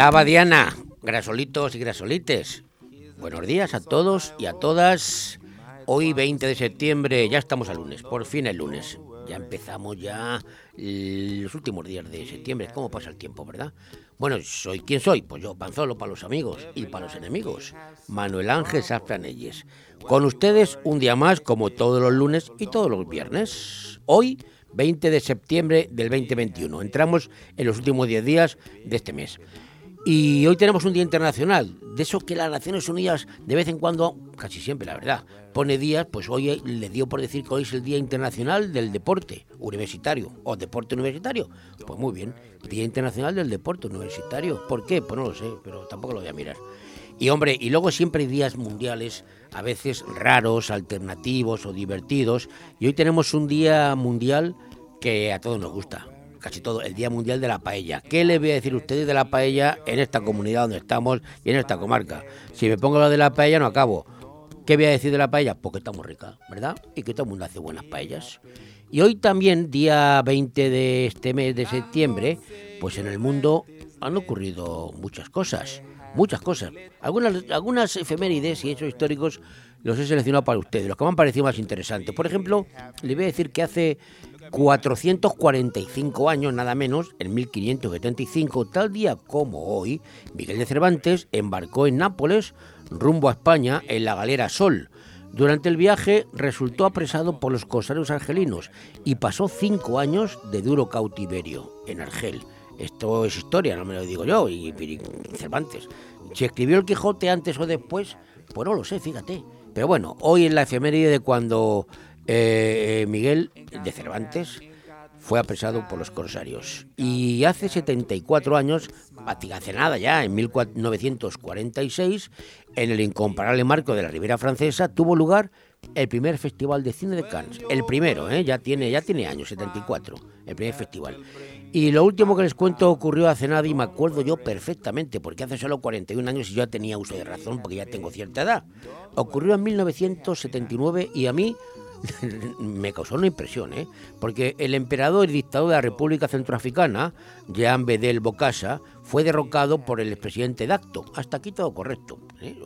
Lava Diana, grasolitos y grasolites. Buenos días a todos y a todas. Hoy 20 de septiembre, ya estamos al lunes, por fin el lunes. Ya empezamos ya los últimos días de septiembre. ¿Cómo pasa el tiempo, verdad? Bueno, ¿soy quién soy? Pues yo, Panzolo, para los amigos y para los enemigos. Manuel Ángel Safranelles. Con ustedes un día más, como todos los lunes y todos los viernes. Hoy, 20 de septiembre del 2021. Entramos en los últimos 10 días de este mes. Y hoy tenemos un día internacional, de eso que las Naciones Unidas de vez en cuando, casi siempre la verdad, pone días, pues hoy le dio por decir que hoy es el Día Internacional del Deporte Universitario o Deporte Universitario. Pues muy bien, Día Internacional del Deporte Universitario. ¿Por qué? Pues no lo sé, pero tampoco lo voy a mirar. Y hombre, y luego siempre hay días mundiales, a veces raros, alternativos o divertidos. Y hoy tenemos un día mundial que a todos nos gusta, casi todo, el Día Mundial de la Paella. ¿Qué les voy a decir a ustedes de la paella en esta comunidad donde estamos y en esta comarca? Si me pongo lo de la paella no acabo. ¿Qué voy a decir de la paella? Porque está muy rica, ¿verdad? Y que todo el mundo hace buenas paellas. Y hoy también, día 20 de este mes de septiembre, pues en el mundo han ocurrido muchas cosas muchas cosas. Algunas, algunas efemérides y hechos históricos los he seleccionado para ustedes, los que me han parecido más interesantes. Por ejemplo, le voy a decir que hace 445 años, nada menos, en 1575, tal día como hoy, Miguel de Cervantes embarcó en Nápoles rumbo a España en la galera Sol. Durante el viaje resultó apresado por los corsarios argelinos y pasó cinco años de duro cautiverio en Argel. Esto es historia, no me lo digo yo, y, Cervantes. Si escribió el Quijote antes o después, pues no lo sé, fíjate. Pero bueno, hoy en la efeméride de cuando eh, Miguel de Cervantes fue apresado por los corsarios. Y hace 74 años, hace nada ya, en 1946, en el incomparable marco de la Ribera Francesa, tuvo lugar el primer festival de cine de Cannes. El primero, ¿eh? ya, tiene, ya tiene años, 74, el primer festival. Y lo último que les cuento ocurrió hace nada y me acuerdo yo perfectamente, porque hace solo 41 años y yo tenía uso de razón porque ya tengo cierta edad. Ocurrió en 1979 y a mí me causó una impresión, ¿eh? porque el emperador y dictador de la República Centroafricana, Jean Bedel Bokassa, fue derrocado por el expresidente Dacto. Hasta aquí todo correcto. ¿eh?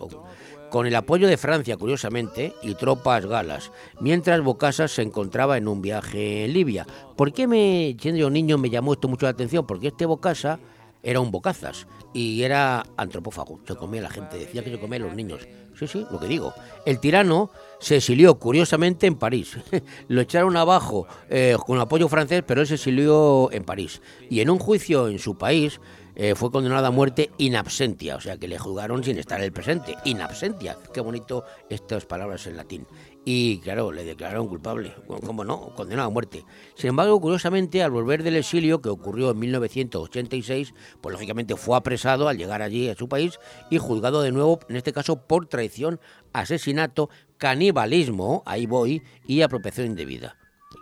con el apoyo de Francia, curiosamente, y tropas galas, mientras Bocasas se encontraba en un viaje en Libia. ¿Por qué me, siendo niño me llamó esto mucho la atención? Porque este Bocasa era un bocazas y era antropófago, se comía la gente, decía que se comía a los niños. Sí, sí, lo que digo. El tirano se exilió, curiosamente, en París. Lo echaron abajo eh, con apoyo francés, pero él se exilió en París. Y en un juicio en su país, eh, fue condenado a muerte in absentia, o sea que le juzgaron sin estar en el presente, in absentia. Qué bonito estas palabras en latín. Y claro, le declararon culpable, ¿cómo no? Condenado a muerte. Sin embargo, curiosamente, al volver del exilio, que ocurrió en 1986, pues lógicamente fue apresado al llegar allí a su país y juzgado de nuevo, en este caso por traición, asesinato, canibalismo, ahí voy, y apropiación indebida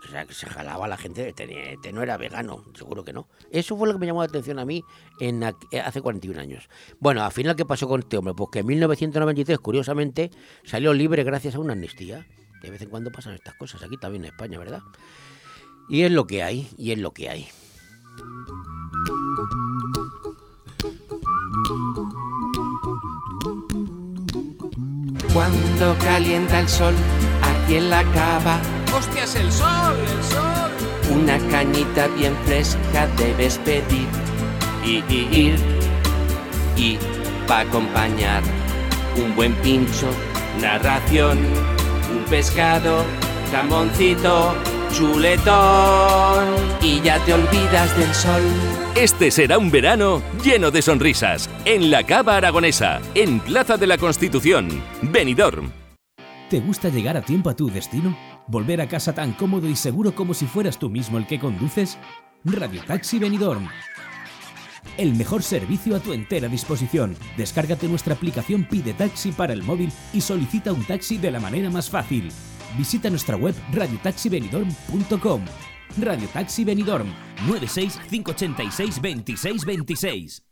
o sea, que se jalaba la gente, este, este, no era vegano, seguro que no. Eso fue lo que me llamó la atención a mí eh, hace 41 años. Bueno, al final, ¿qué pasó con este hombre? Pues que en 1993, curiosamente, salió libre gracias a una amnistía. De vez en cuando pasan estas cosas, aquí también en España, ¿verdad? Y es lo que hay, y es lo que hay. Cuando calienta el sol aquí en la cava ¡Hostias, el sol, el sol! Una cañita bien fresca debes pedir y, ir y pa acompañar un buen pincho, narración, un pescado, jamoncito, chuletón y ya te olvidas del sol. Este será un verano lleno de sonrisas en la Cava Aragonesa, en Plaza de la Constitución, Benidorm. ¿Te gusta llegar a tiempo a tu destino? ¿Volver a casa tan cómodo y seguro como si fueras tú mismo el que conduces? Radio Taxi Benidorm. El mejor servicio a tu entera disposición. Descárgate nuestra aplicación Pide Taxi para el móvil y solicita un taxi de la manera más fácil. Visita nuestra web radiotaxibenidorm.com. Radio Taxi Benidorm 96 586 2626.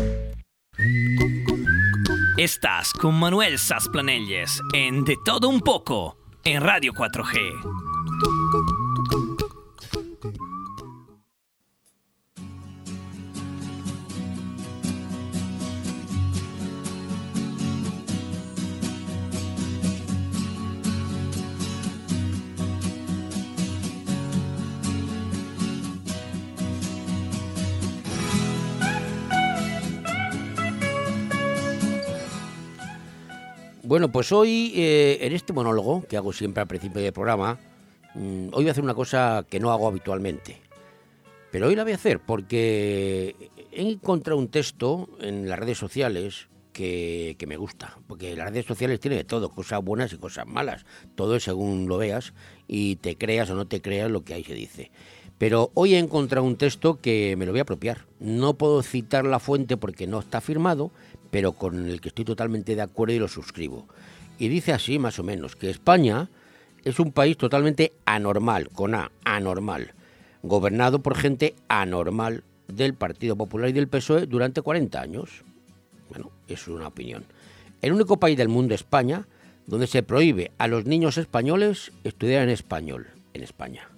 Estás con Manuel Sasplanelles en De Todo Un Poco en Radio 4G. Bueno, pues hoy, eh, en este monólogo que hago siempre al principio del programa, mm, hoy voy a hacer una cosa que no hago habitualmente. Pero hoy la voy a hacer porque he encontrado un texto en las redes sociales que, me gusta. Porque las redes sociales tienen de todo, cosas buenas y cosas malas. Todo es según lo veas y te creas o no te creas lo que ahí se dice. Pero hoy he encontrado un texto que me lo voy a apropiar. No puedo citar la fuente porque no está firmado, pero con el que estoy totalmente de acuerdo y lo suscribo. Y dice así, más o menos, que España es un país totalmente anormal, con A, anormal, gobernado por gente anormal del Partido Popular y del PSOE durante 40 años. Bueno, es una opinión. El único país del mundo, España, donde se prohíbe a los niños españoles estudiar en español, en España.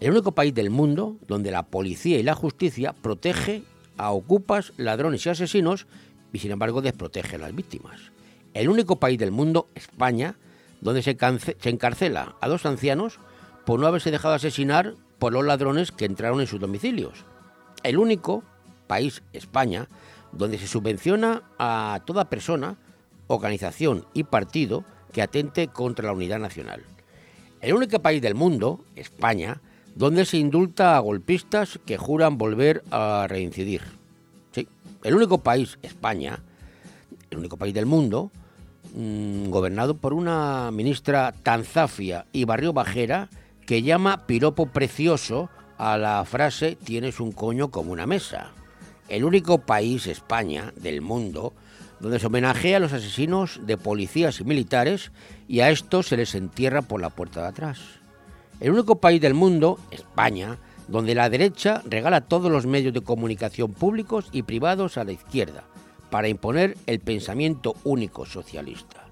El único país del mundo donde la policía y la justicia protege a ocupas, ladrones y asesinos y sin embargo desprotege a las víctimas. El único país del mundo, España, donde se, encarcela a dos ancianos por no haberse dejado asesinar por los ladrones que entraron en sus domicilios. El único país, España, donde se subvenciona a toda persona, organización y partido que atente contra la unidad nacional. El único país del mundo, España, donde se indulta a golpistas que juran volver a reincidir el único país, España, el único país del mundo, mm, gobernado por una ministra tan zafia y barrio bajera que llama piropo precioso a la frase tienes un coño como una mesa. El único país, España, del mundo, donde se homenajea a los asesinos de policías y militares y a estos se les entierra por la puerta de atrás. El único país del mundo, España, donde la derecha regala todos los medios de comunicación públicos y privados a la izquierda para imponer el pensamiento único socialista.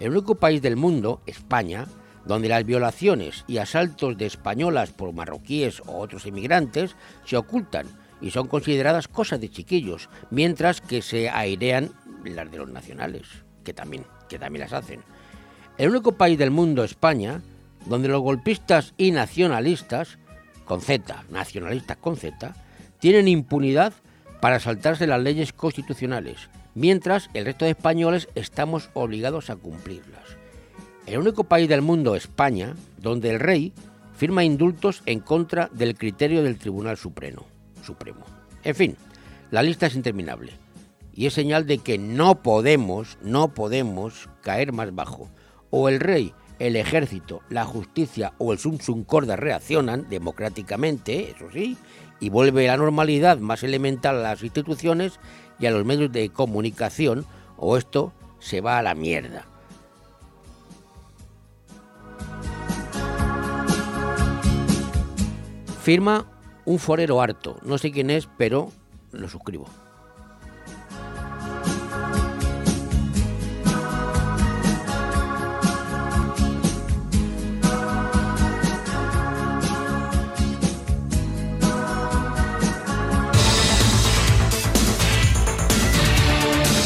El único país del mundo, España, donde las violaciones y asaltos de españolas por marroquíes o otros inmigrantes se ocultan y son consideradas cosas de chiquillos, mientras que se airean las de los nacionales, que también, que también las hacen. El único país del mundo, España, donde los golpistas y nacionalistas con Z, nacionalistas con Z, tienen impunidad para saltarse las leyes constitucionales, mientras el resto de españoles estamos obligados a cumplirlas. El único país del mundo, España, donde el rey firma indultos en contra del criterio del Tribunal Supremo. Supremo. En fin, la lista es interminable y es señal de que no podemos, no podemos caer más bajo. O el rey el ejército, la justicia o el Sum Sum Corda reaccionan democráticamente, eso sí, y vuelve la normalidad más elemental a las instituciones y a los medios de comunicación, o esto se va a la mierda. Firma un forero harto, no sé quién es, pero lo suscribo.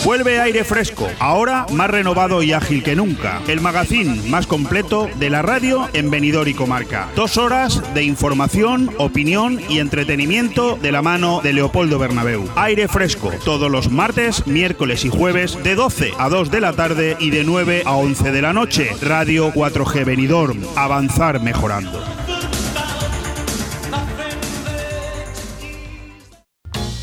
Vuelve aire fresco, ahora más renovado y ágil que nunca. El magazine más completo de la radio en Benidorm y comarca. Dos horas de información, opinión y entretenimiento de la mano de Leopoldo Bernabeu. Aire fresco, todos los martes, miércoles y jueves de 12 a 2 de la tarde y de 9 a 11 de la noche. Radio 4G Benidorm. Avanzar mejorando.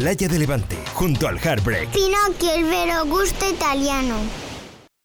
Playa de Levante, junto al Heartbreak. Pinocchio, el vero gusto italiano.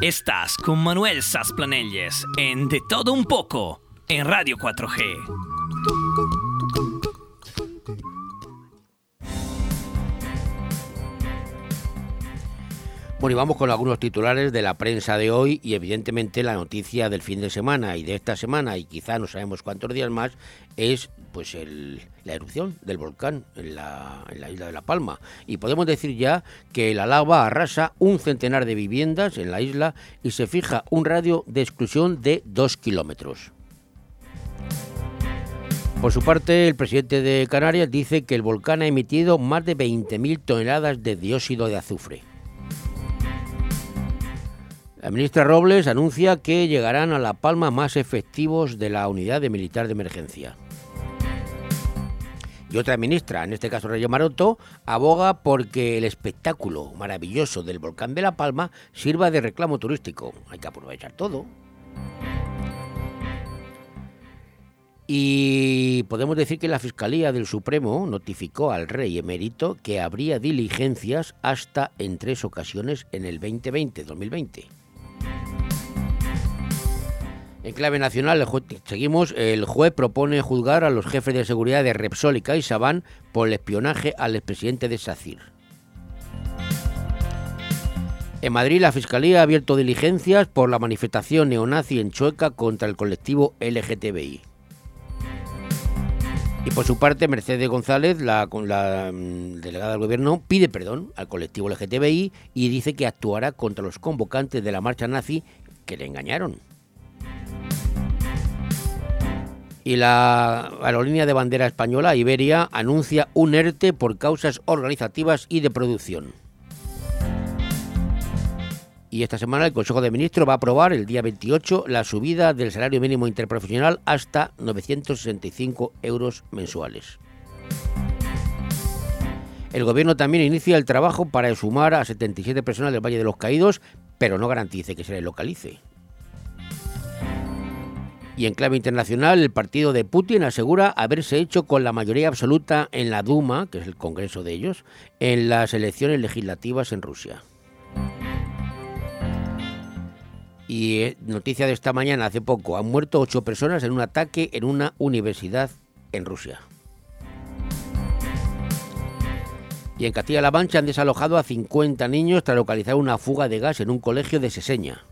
Estás con Manuel Sasplanelles en De Todo Un Poco en Radio 4G. Bueno, y vamos con algunos titulares de la prensa de hoy y evidentemente la noticia del fin de semana y de esta semana y quizá no sabemos cuántos días más es pues el, la erupción del volcán en la, en la isla de La Palma. Y podemos decir ya que la lava arrasa un centenar de viviendas en la isla y se fija un radio de exclusión de dos kilómetros. Por su parte, el presidente de Canarias dice que el volcán ha emitido más de 20.000 toneladas de dióxido de azufre. La ministra Robles anuncia que llegarán a La Palma más efectivos de la unidad de militar de emergencia. Y otra ministra, en este caso Rayo Maroto, aboga porque el espectáculo maravilloso del volcán de La Palma sirva de reclamo turístico. Hay que aprovechar todo. Y podemos decir que la Fiscalía del Supremo notificó al rey emérito que habría diligencias hasta en tres ocasiones en el 2020-2020. En clave nacional, seguimos, el juez propone juzgar a los jefes de seguridad de Repsol y CaixaBank por el espionaje al expresidente de SACIR. En Madrid, la Fiscalía ha abierto diligencias por la manifestación neonazi en Chueca contra el colectivo LGTBI. Y por su parte, Mercedes González, la, la mm, delegada del Gobierno, pide perdón al colectivo LGTBI y dice que actuará contra los convocantes de la marcha nazi que le engañaron. Y la aerolínea de bandera española, Iberia, anuncia un ERTE por causas organizativas y de producción. Y esta semana el Consejo de Ministros va a aprobar el día 28 la subida del salario mínimo interprofesional hasta 965 euros mensuales. El Gobierno también inicia el trabajo para sumar a 77 personas del Valle de los Caídos, pero no garantice que se les localice. Y en clave internacional, el partido de Putin asegura haberse hecho con la mayoría absoluta en la Duma, que es el Congreso de ellos, en las elecciones legislativas en Rusia. Y eh, noticia de esta mañana, hace poco, han muerto ocho personas en un ataque en una universidad en Rusia. Y en Castilla-La Mancha han desalojado a 50 niños tras localizar una fuga de gas en un colegio de Seseña.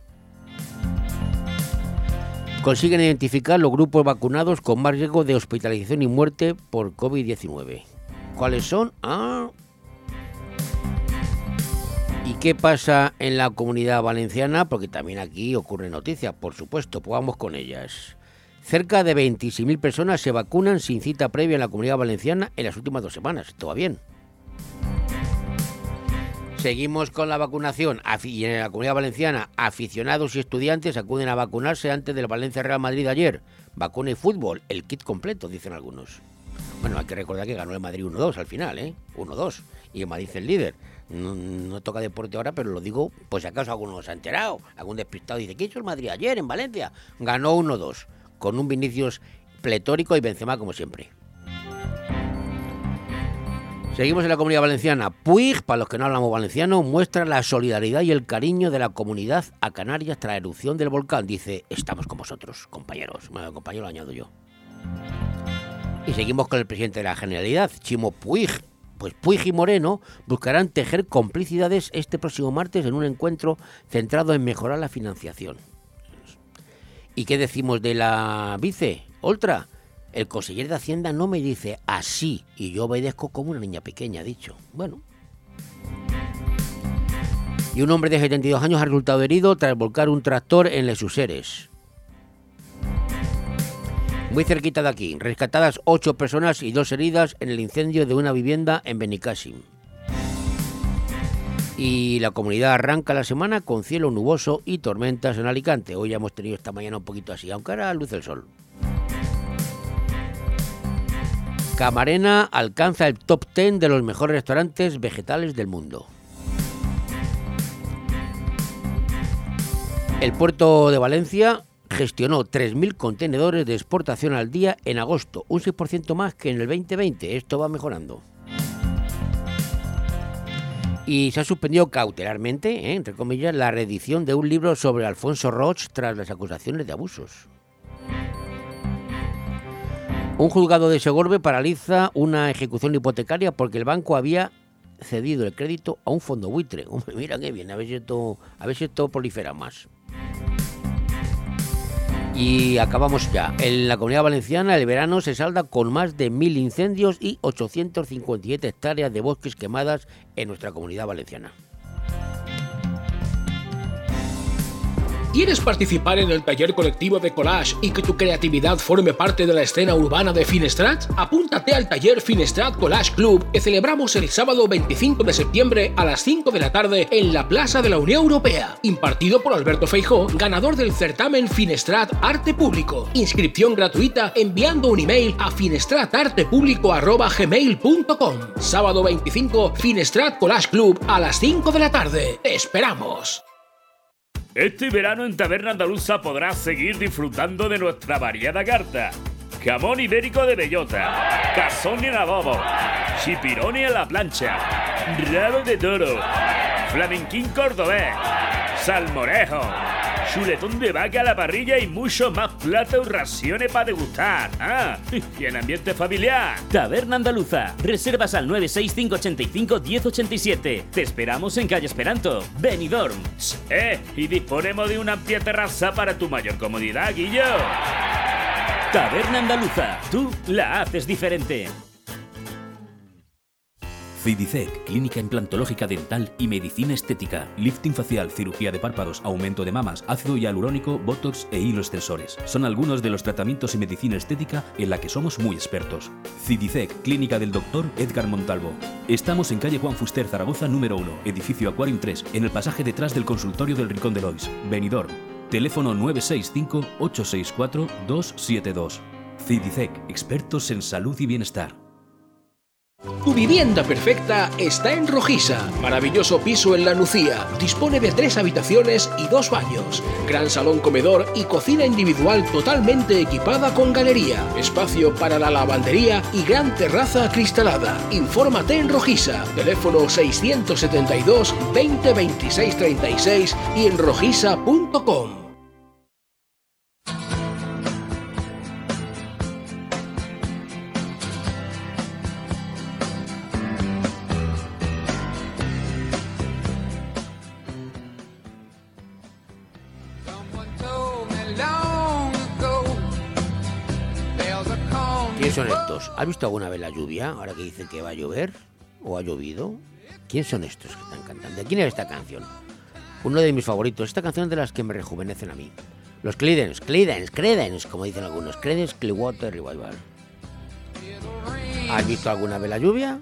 Consiguen identificar los grupos vacunados con más riesgo de hospitalización y muerte por COVID-19. ¿Cuáles son? Ah. ¿Y qué pasa en la comunidad valenciana? Porque también aquí ocurren noticias, por supuesto, pues vamos con ellas. Cerca de 26.000 personas se vacunan sin cita previa en la comunidad valenciana en las últimas dos semanas. Todo bien. Seguimos con la vacunación y en la comunidad valenciana aficionados y estudiantes acuden a vacunarse antes del Valencia Real Madrid ayer. Vacuna y fútbol, el kit completo, dicen algunos. Bueno, hay que recordar que ganó el Madrid 1-2 al final, ¿eh? 1-2. Y el Madrid el líder. No, toca deporte ahora, pero lo digo, pues si acaso alguno se ha enterado. Algún despistado dice, ¿qué hizo el Madrid ayer en Valencia? Ganó 1-2, con un Vinicius pletórico y Benzema como siempre. Seguimos en la comunidad valenciana. Puig, para los que no hablamos valenciano, muestra la solidaridad y el cariño de la comunidad a Canarias tras la erupción del volcán. Dice, estamos con vosotros, compañeros. Bueno, compañero lo añado yo. Y seguimos con el presidente de la Generalidad, Chimo Puig. Pues Puig y Moreno buscarán tejer complicidades este próximo martes en un encuentro centrado en mejorar la financiación. ¿Y qué decimos de la vice? Oltra, el consejero de Hacienda no me dice así y yo obedezco como una niña pequeña, dicho. Bueno. Y un hombre de 72 años ha resultado herido tras volcar un tractor en Les Useres muy cerquita de aquí. Rescatadas ocho personas y dos heridas en el incendio de una vivienda en Benicassim. Y la comunidad arranca la semana con cielo nuboso y tormentas en Alicante. Hoy ya hemos tenido esta mañana un poquito así, aunque ahora luce el sol. Camarena alcanza el top 10 de los mejores restaurantes vegetales del mundo. El puerto de Valencia gestionó 3.000 contenedores de exportación al día en agosto, un 6% más que en el 2020. Esto va mejorando. Y se ha suspendido cautelarmente, ¿eh? entre comillas, la reedición de un libro sobre Alfonso Roch tras las acusaciones de abusos. Un juzgado de Segorbe paraliza una ejecución hipotecaria porque el banco había cedido el crédito a un fondo buitre. mira qué bien, a ver si esto, a ver si esto prolifera más. Y acabamos ya. En la comunidad valenciana el verano se salda con más de mil incendios y 857 hectáreas de bosques quemadas en nuestra comunidad valenciana. ¿Quieres participar en el taller colectivo de collage y que tu creatividad forme parte de la escena urbana de Finestrat? Apúntate al taller Finestrat Collage Club que celebramos el sábado 25 de septiembre a las 5 de la tarde en la Plaza de la Unión Europea. Impartido por Alberto Feijó, ganador del certamen Finestrat Arte Público. Inscripción gratuita enviando un email a finestratartepublico.gmail.com Sábado 25, Finestrat Collage Club a las 5 de la tarde. ¡Te esperamos! Este verano en Taberna Andaluza podrás seguir disfrutando de nuestra variada carta. Jamón ibérico de bellota, cazón en adobo, chipironi a la plancha, rabo de toro, flamenquín cordobés, salmorejo, chuletón de vaca a la parrilla y mucho más platos y raciones para degustar. Ah, y en ambiente familiar. Taberna Andaluza. Reservas al 965851087. Te esperamos en calle Esperanto, Benidorm. Eh, y disponemos de una amplia terraza para tu mayor comodidad, Guillo. Taberna Andaluza. Tú la haces diferente. Cidicec, clínica implantológica dental y medicina estética. Lifting facial, cirugía de párpados, aumento de mamas, ácido hialurónico, botox e hilos tensores. Son algunos de los tratamientos y medicina estética en la que somos muy expertos. Cidicec, clínica del doctor Edgar Montalvo. Estamos en calle Juan Fuster, Zaragoza, número 1, edificio Aquarium 3, en el pasaje detrás del consultorio del Rincón de Lois, Benidorm. Teléfono 965-864-272. Cidicec, expertos en salud y bienestar. Tu vivienda perfecta está en Rojisa. Maravilloso piso en La Nucía. Dispone de tres habitaciones y dos baños. Gran salón comedor y cocina individual totalmente equipada con galería. Espacio para la lavandería y gran terraza acristalada. Infórmate en Rojisa. Teléfono 672 20 26 36 y en rojisa.com. ¿Has visto alguna vez la lluvia? Ahora que dicen que va a llover o ha llovido. ¿Quién son estos que están cantando? ¿De quién es esta canción? Uno de mis favoritos. Esta canción es de las que me rejuvenecen a mí. Los Creedence, Creedence, Creedence, como dicen algunos. Creedence Clearwater Revival. ¿Has visto alguna vez la lluvia?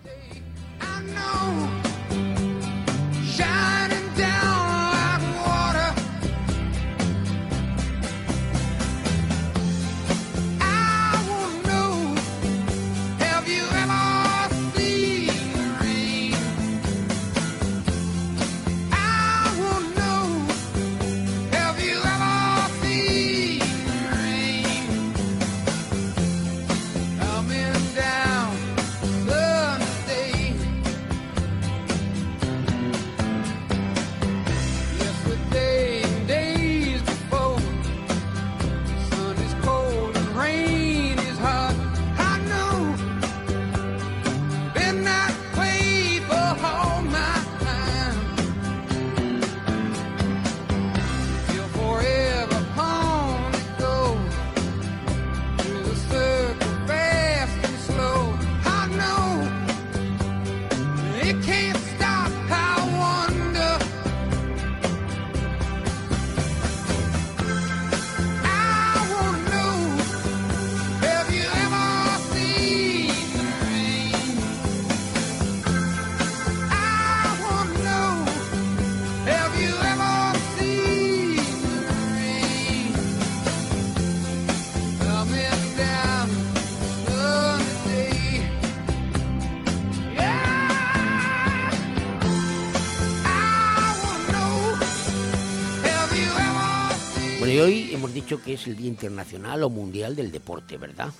Dicho que es el Día Internacional o Mundial del Deporte, ¿verdad?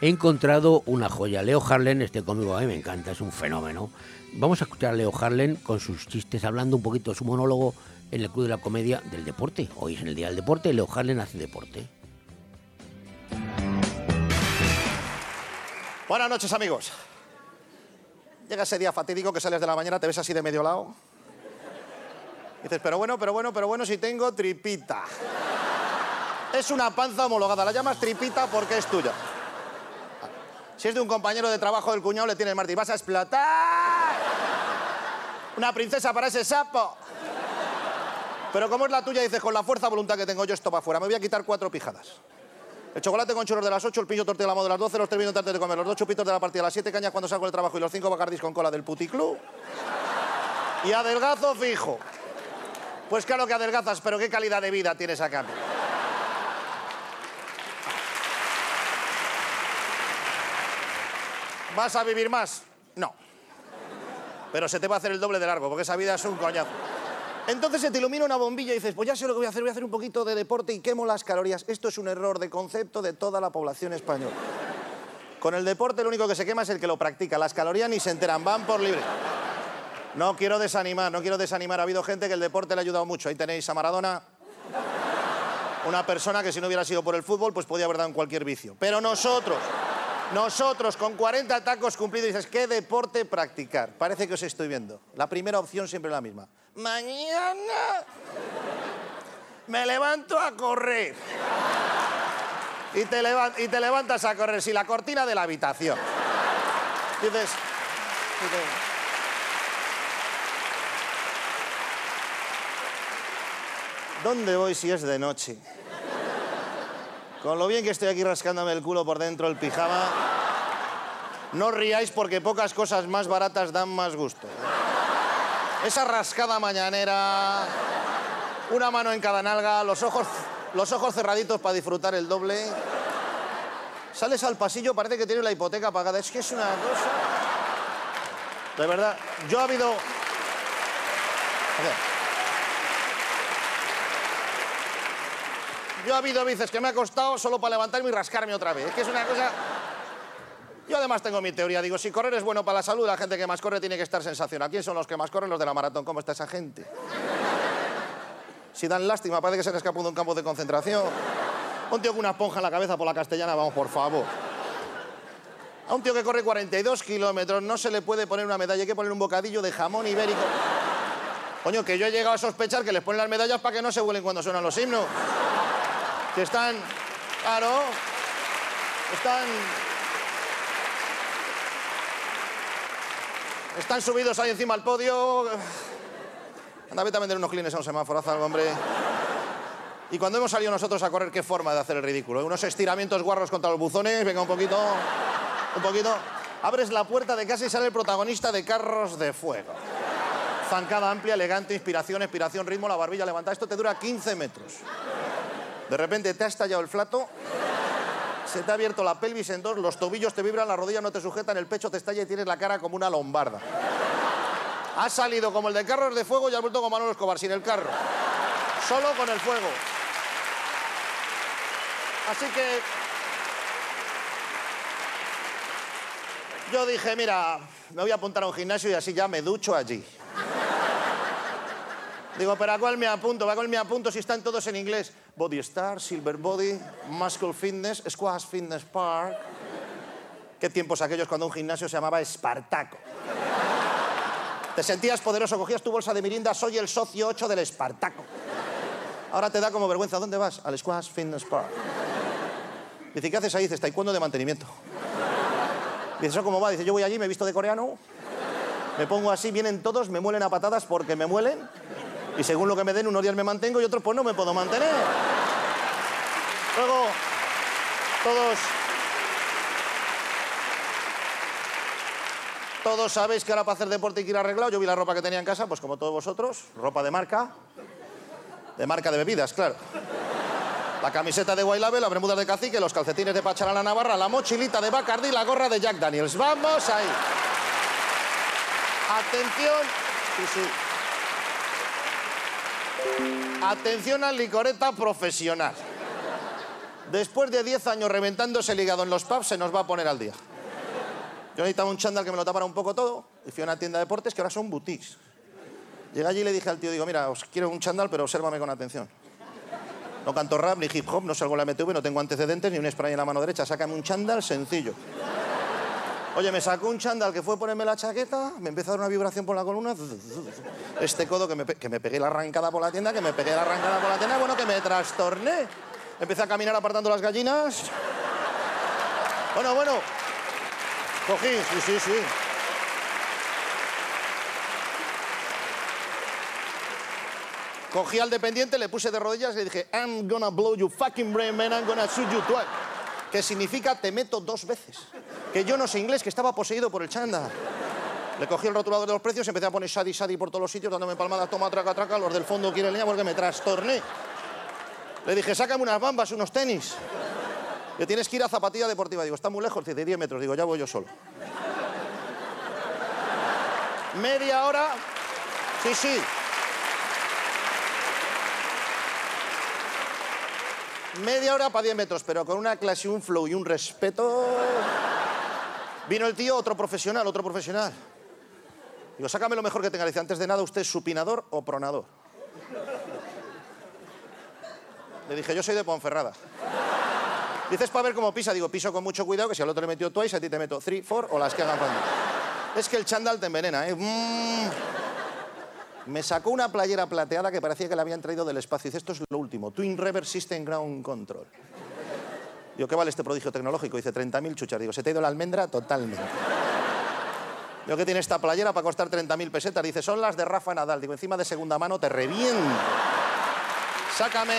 He encontrado una joya. Leo Harlen, este cómico a mí me encanta, es un fenómeno. Vamos a escuchar a Leo Harlen con sus chistes, hablando un poquito de su monólogo en el Club de la Comedia del Deporte. Hoy es el Día del Deporte, Leo Harlen hace deporte. Buenas noches, amigos. Llega ese día fatídico que sales de la mañana, te ves así de medio lado. dices, pero bueno, pero bueno, pero bueno, si tengo tripita. Es una panza homologada, la llamas tripita porque es tuya. Si es de un compañero de trabajo del cuñado, le tienes Martín, vas a explotar. Una princesa para ese sapo. Pero como es la tuya, dices, con la fuerza voluntad que tengo yo, esto para afuera. Me voy a quitar cuatro pijadas. El chocolate con churros de las 8, el pillo tortilla de la moda de las 12, los tres vinos antes de comer, los dos chupitos de la partida, las 7 cañas cuando salgo del trabajo y los cinco bacardis con cola del puticlub. Y adelgazo fijo. Pues claro que adelgazas, pero qué calidad de vida tienes a cambio. ¿Vas a vivir más? No. Pero se te va a hacer el doble de largo, porque esa vida es un coñazo. Entonces se te ilumina una bombilla y dices, pues ya sé lo que voy a hacer, voy a hacer un poquito de deporte y quemo las calorías. Esto es un error de concepto de toda la población española. Con el deporte lo único que se quema es el que lo practica. Las calorías ni se enteran, van por libre. No quiero desanimar, no quiero desanimar. Ha habido gente que el deporte le ha ayudado mucho. Ahí tenéis a Maradona, una persona que si no hubiera sido por el fútbol, pues podía haber dado en cualquier vicio. Pero nosotros, nosotros con 40 tacos cumplidos, dices, ¿qué deporte practicar? Parece que os estoy viendo. La primera opción siempre es la misma. Mañana me levanto a correr. Y te, levantas a correr, si la cortina de la habitación. Dices, ¿dónde voy si es de noche? Con lo bien que estoy aquí rascándome el culo por dentro el pijama, no ríais porque pocas cosas más baratas dan más gusto. Esa rascada mañanera, una mano en cada nalga, los ojos, los ojos cerraditos para disfrutar el doble. Sales al pasillo, parece que tienes la hipoteca pagada. Es que es una cosa... De verdad, yo ha habido... A ver. Yo ha habido veces que me ha costado solo para levantarme y rascarme otra vez. Es que es una cosa... Yo además tengo mi teoría. Digo, si correr es bueno para la salud, la gente que más corre tiene que estar sensacional. ¿Quién son los que más corren? Los de la maratón. ¿Cómo está esa gente? Si dan lástima, parece que se han escapado de un campo de concentración. Un tío con una esponja en la cabeza por la castellana, vamos, por favor. A un tío que corre 42 kilómetros no se le puede poner una medalla, hay que poner un bocadillo de jamón ibérico. Coño, que yo he llegado a sospechar que les ponen las medallas para que no se vuelen cuando suenan los himnos. Que están... Claro. Están... Están subidos ahí encima al podio. Anda, vete a vender unos clines a un semáforo, haz algo, hombre. Y cuando hemos salido nosotros a correr, qué forma de hacer el ridículo. ¿eh? Unos estiramientos guarros contra los buzones, venga un poquito, un poquito. Abres la puerta de casa y sale el protagonista de Carros de Fuego. Zancada amplia, elegante, inspiración, expiración, ritmo, la barbilla levantada. Esto te dura 15 metros. De repente te ha estallado el flato, se te ha abierto la pelvis en dos, los tobillos te vibran, las rodillas no te sujetan, el pecho te estalla y tienes la cara como una lombarda. Has salido como el de Carros de Fuego y has vuelto como Manolo Escobar, sin el carro. Solo con el fuego. Así que yo dije, mira, me voy a apuntar a un gimnasio y así ya me ducho allí. Digo, pero ¿a cuál me apunto? ¿A cuál me apunto si están todos en inglés? Body Star, Silver Body, Muscle Fitness, Squash Fitness Park. ¿Qué tiempos aquellos cuando un gimnasio se llamaba Espartaco? Te sentías poderoso, cogías tu bolsa de mirinda, soy el socio 8 del Espartaco. Ahora te da como vergüenza, ¿dónde vas? Al Squash Fitness Park. Dice, ¿qué haces ahí? Dices, taekwondo de mantenimiento. Dice, ¿eso cómo va? Dice, yo voy allí, me he visto de coreano, me pongo así, vienen todos, me muelen a patadas porque me muelen, y según lo que me den, unos días me mantengo y otros pues no me puedo mantener. Luego, todos... Todos sabéis que ahora para hacer deporte hay que ir arreglado. Yo vi la ropa que tenía en casa, pues como todos vosotros, ropa de marca. De marca de bebidas, claro. La camiseta de Guaylave, la bermuda de cacique, los calcetines de Pacharana Navarra, la mochilita de Bacardi y la gorra de Jack Daniels. ¡Vamos ahí! Atención. Sí, sí. Atención al licoreta profesional. Después de 10 años reventándose el hígado en los pubs, se nos va a poner al día. Yo necesitaba un chándal que me lo tapara un poco todo y fui a una tienda de deportes que ahora son boutiques. Llegué allí y le dije al tío, digo, mira, os quiero un chándal, pero obsérvame con atención. No canto rap, ni hip hop, no salgo en la MTV, no tengo antecedentes, ni un spray en la mano derecha. Sácame un chándal sencillo. Oye, me sacó un chándal que fue ponerme la chaqueta, me empezó a dar una vibración por la columna. Este codo que me, que me pegué la arrancada por la tienda, que me pegué la arrancada por la tienda, bueno, que me trastorné. Empecé a caminar apartando las gallinas. Bueno, bueno. Cogí, sí, sí, sí. Cogí al dependiente, le puse de rodillas y le dije, I'm gonna blow you fucking brain, man, I'm gonna shoot you twice. Que significa te meto dos veces. Que yo no sé inglés, que estaba poseído por el chanda. Le cogí el rotulador de los precios, empecé a poner shadi shadi por todos los sitios, dándome palmadas, toma, traca, traca, los del fondo quieren leña porque me trastorné. Le dije, sácame unas bambas, unos tenis. Que tienes que ir a zapatilla deportiva. Digo, está muy lejos, dice 10 metros. Digo, ya voy yo solo. Media hora. Sí, sí. Media hora para 10 metros, pero con una clase, un flow y un respeto. Vino el tío, otro profesional, otro profesional. Digo, sácame lo mejor que tenga. Dice, antes de nada, ¿usted es supinador o pronador? Le dije, yo soy de Ponferrada. Dices para ver cómo pisa. Digo, piso con mucho cuidado, que si al otro le metió twice, a ti te meto three, four o las que hagan falta. Es que el chándal te envenena, ¿eh? Mm. Me sacó una playera plateada que parecía que la habían traído del espacio. Dice, esto es lo último. Twin Reverse System Ground Control. Digo, ¿qué vale este prodigio tecnológico? Dice, 30.000 chuchas. Digo, ¿se te ha la almendra? Totalmente. Digo, ¿qué tiene esta playera para costar 30.000 pesetas? Dice, son las de Rafa Nadal. Digo, encima de segunda mano te reviento. Sácame.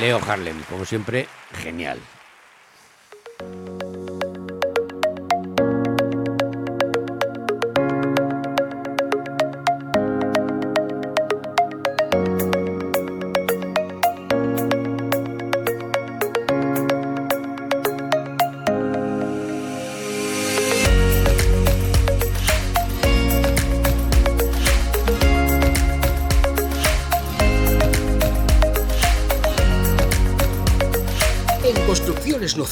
Leo Harlem, como siempre, genial.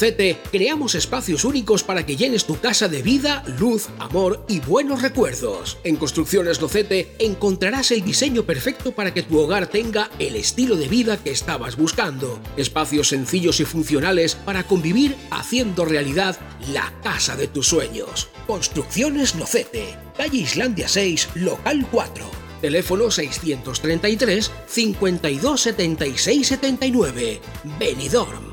Nocete creamos espacios únicos para que llenes tu casa de vida, luz, amor y buenos recuerdos. En Construcciones Nocete encontrarás el diseño perfecto para que tu hogar tenga el estilo de vida que estabas buscando. Espacios sencillos y funcionales para convivir haciendo realidad la casa de tus sueños. Construcciones Nocete, calle Islandia 6, local 4. Teléfono 633 52 76 79. Benidorm.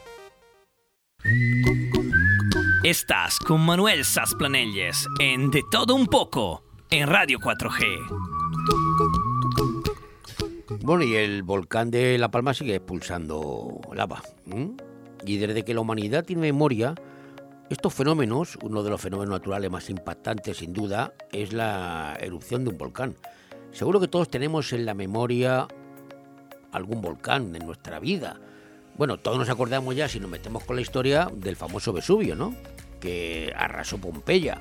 Estás con Manuel Sasplanelles en De Todo Un Poco en Radio 4G. Bueno, y el volcán de La Palma sigue expulsando lava. Y desde que la humanidad tiene memoria, estos fenómenos, uno de los fenómenos naturales más impactantes sin duda, es la erupción de un volcán. Seguro que todos tenemos en la memoria algún volcán en nuestra vida. Bueno, todos nos acordamos ya, si nos metemos con la historia, del famoso Vesubio, ¿no? Que arrasó Pompeya.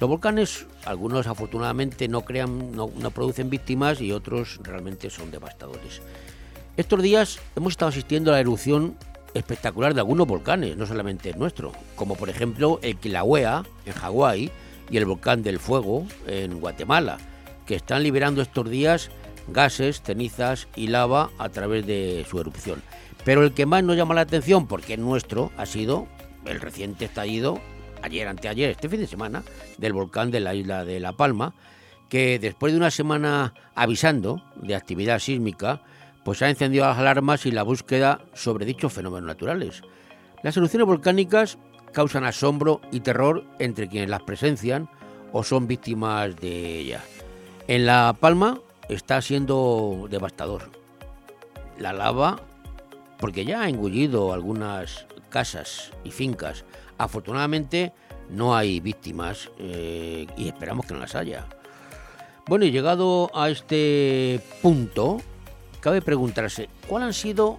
Los volcanes, algunos afortunadamente no crean, no, producen víctimas y otros realmente son devastadores. Estos días hemos estado asistiendo a la erupción espectacular de algunos volcanes, no solamente el nuestro, como por ejemplo el Kilauea en Hawái y el volcán del Fuego en Guatemala, que están liberando estos días gases, cenizas y lava a través de su erupción. Pero el que más nos llama la atención, porque es nuestro, ha sido el reciente estallido, ayer, anteayer, este fin de semana, del volcán de la isla de La Palma, que después de una semana avisando de actividad sísmica, pues ha encendido las alarmas y la búsqueda sobre dichos fenómenos naturales. Las erupciones volcánicas causan asombro y terror entre quienes las presencian o son víctimas de ellas. En La Palma está siendo devastador. La lava, porque ya ha engullido algunas casas y fincas. Afortunadamente no hay víctimas eh, y esperamos que no las haya. Bueno, y llegado a este punto, cabe preguntarse, ¿cuáles han sido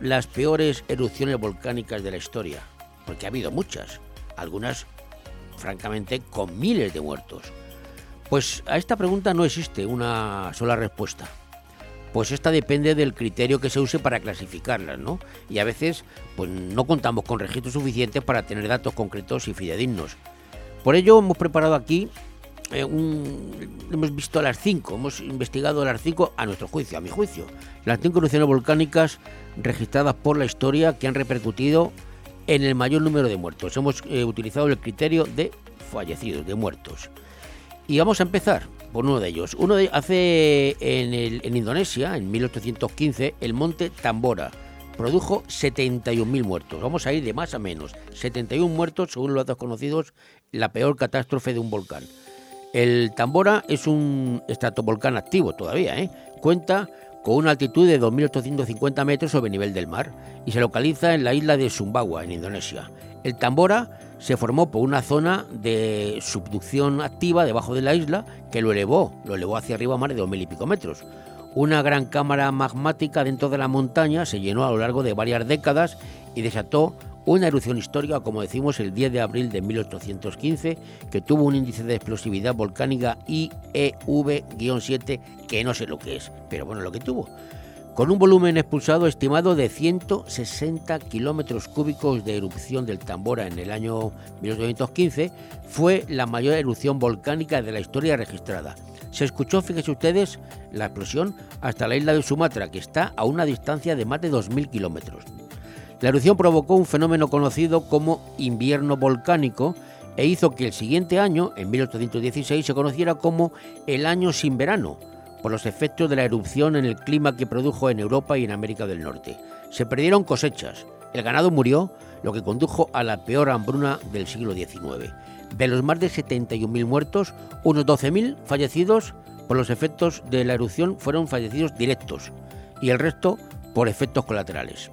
las peores erupciones volcánicas de la historia? Porque ha habido muchas, algunas francamente con miles de muertos. Pues a esta pregunta no existe una sola respuesta. Pues esta depende del criterio que se use para clasificarlas, ¿no? Y a veces pues no contamos con registros suficientes para tener datos concretos y fidedignos. Por ello hemos preparado aquí eh, hemos visto las cinco, hemos investigado a las cinco a nuestro juicio, a mi juicio, las cinco erupciones volcánicas registradas por la historia que han repercutido en el mayor número de muertos. Hemos eh, utilizado el criterio de fallecidos, de muertos. Y vamos a empezar por uno de ellos. Uno de, hace en, en Indonesia, en 1815, el monte Tambora produjo 71.000 muertos. Vamos a ir de más a menos. 71 muertos, según los datos conocidos, la peor catástrofe de un volcán. El Tambora es un estratovolcán activo todavía, ¿eh? cuenta con una altitud de 2.850 metros sobre nivel del mar y se localiza en la isla de Sumbawa, en Indonesia. El Tambora se formó por una zona de subducción activa debajo de la isla que lo elevó, lo elevó hacia arriba a más de 2.000 y pico metros. Una gran cámara magmática dentro de la montaña se llenó a lo largo de varias décadas y desató una erupción histórica, como decimos, el 10 de abril de 1815, que tuvo un índice de explosividad volcánica IEV-7, que no sé lo que es, pero bueno, lo que tuvo. Con un volumen expulsado estimado de 160 kilómetros cúbicos de erupción del Tambora en el año 1815, fue la mayor erupción volcánica de la historia registrada. Se escuchó, fíjense ustedes, la explosión hasta la isla de Sumatra, que está a una distancia de más de 2.000 kilómetros. La erupción provocó un fenómeno conocido como invierno volcánico e hizo que el siguiente año, en 1816, se conociera como el año sin verano, por los efectos de la erupción en el clima que produjo en Europa y en América del Norte. Se perdieron cosechas, el ganado murió, lo que condujo a la peor hambruna del siglo XIX. De los más de 71.000 muertos, unos 12.000 fallecidos por los efectos de la erupción fueron fallecidos directos y el resto por efectos colaterales.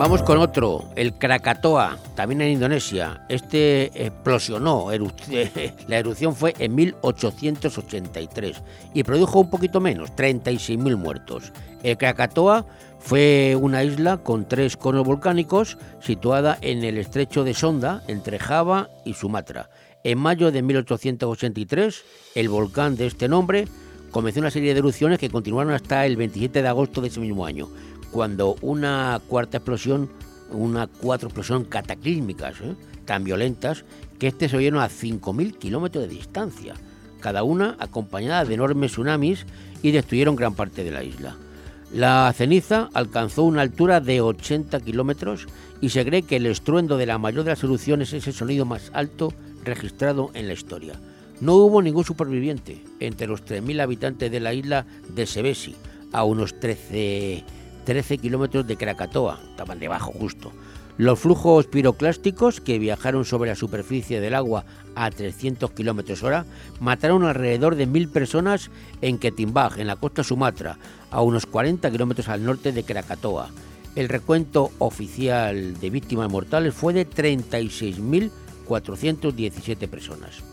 Vamos con otro, el Krakatoa, también en Indonesia. Este explosionó, la erupción fue en 1883 y produjo un poquito menos, 36.000 muertos. El Krakatoa fue una isla con tres conos volcánicos situada en el estrecho de Sonda, entre Java y Sumatra. En mayo de 1883, el volcán de este nombre comenzó una serie de erupciones que continuaron hasta el 27 de agosto de ese mismo año cuando una cuarta explosión, una cuatro explosiones cataclísmicas, ¿eh? tan violentas, que este se oyeron a 5.000 kilómetros de distancia, cada una acompañada de enormes tsunamis y destruyeron gran parte de la isla. La ceniza alcanzó una altura de 80 kilómetros y se cree que el estruendo de la mayor de las erupciones es el sonido más alto registrado en la historia. No hubo ningún superviviente entre los 3.000 habitantes de la isla de Sebesi, a unos 13 13 kilómetros de Krakatoa, estaban debajo justo. Los flujos piroclásticos que viajaron sobre la superficie del agua a 300 kilómetros hora mataron alrededor de mil personas en Ketimbag, en la costa Sumatra, a unos 40 kilómetros al norte de Krakatoa. El recuento oficial de víctimas mortales fue de 36.417 personas.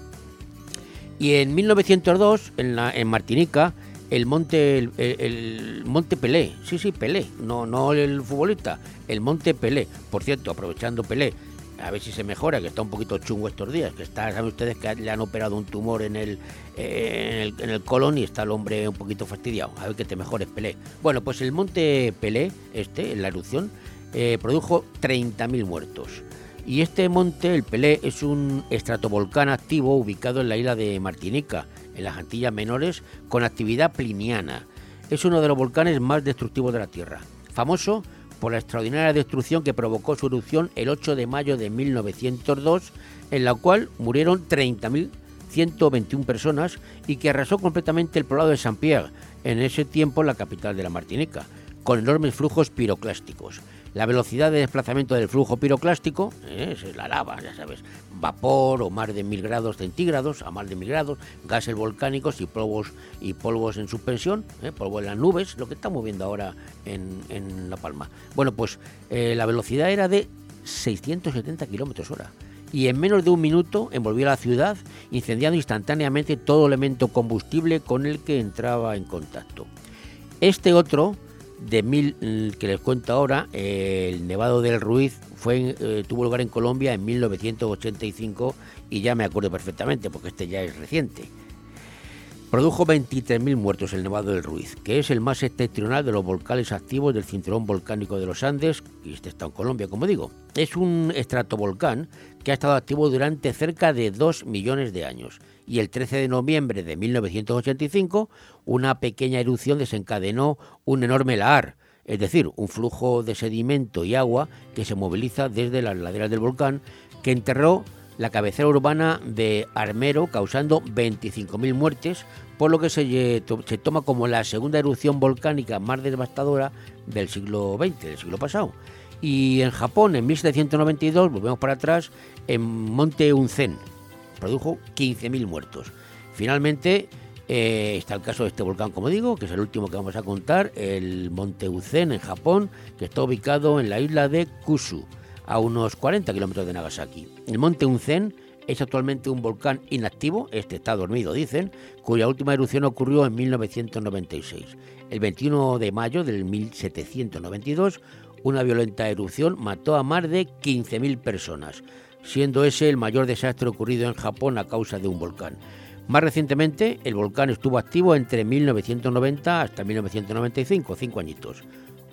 Y en 1902, en, la, en Martinica, el monte el, monte Pelé, sí, sí, Pelé, no, no el futbolista, el monte Pelé. Por cierto, aprovechando Pelé, a ver si se mejora, que está un poquito chungo estos días, que está, saben ustedes que le han operado un tumor en el, en el, colon y está el hombre un poquito fastidiado. A ver que te mejores Pelé. Bueno, pues el monte Pelé, este, en la erupción, eh, produjo 30.000 muertos. Y este monte, el Pelé, es un estratovolcán activo ubicado en la isla de Martinica, en las Antillas Menores, con actividad pliniana. Es uno de los volcanes más destructivos de la Tierra, famoso por la extraordinaria destrucción que provocó su erupción el 8 de mayo de 1902, en la cual murieron 30.121 personas y que arrasó completamente el poblado de Saint-Pierre, en ese tiempo la capital de la Martinica, con enormes flujos piroclásticos. La velocidad de desplazamiento del flujo piroclástico ¿eh? es la lava, ya sabes, vapor o más de mil grados centígrados, a más de mil grados, gases volcánicos y polvos y polvos en suspensión, ¿eh? polvo en las nubes, lo que estamos viendo ahora en, La Palma. Bueno, pues eh, la velocidad era de 670 kilómetros hora y en menos de un minuto envolvió la ciudad, incendiando instantáneamente todo elemento combustible con el que entraba en contacto. Este otro de mil que les cuento ahora, el Nevado del Ruiz fue, eh, tuvo lugar en Colombia en 1985 y ya me acuerdo perfectamente porque este ya es reciente. Produjo 23.000 muertos el Nevado del Ruiz, que es el más excepcional de los volcanes activos del cinturón volcánico de los Andes, y este está en Colombia, como digo. Es un estratovolcán que ha estado activo durante cerca de 2 millones de años y el 13 de noviembre de 1985 una pequeña erupción desencadenó un enorme lahar, es decir, un flujo de sedimento y agua que se moviliza desde las laderas del volcán que enterró la cabecera urbana de Armero, causando 25.000 muertes, por lo que se, se, toma como la segunda erupción volcánica más devastadora del siglo XX, del siglo pasado. Y en Japón, en 1792, volvemos para atrás, en Monte Unzen, produjo 15.000 muertos. Finalmente, eh, está el caso de este volcán, como digo, que es el último que vamos a contar, el Monte Uzen en Japón, que está ubicado en la isla de Kusu, a unos 40 kilómetros de Nagasaki. El Monte Uzen es actualmente un volcán inactivo, este está dormido, dicen, cuya última erupción ocurrió en 1996. El 21 de mayo del 1792, una violenta erupción mató a más de 15.000 personas siendo ese el mayor desastre ocurrido en Japón a causa de un volcán. Más recientemente, el volcán estuvo activo entre 1990 hasta 1995, cinco añitos.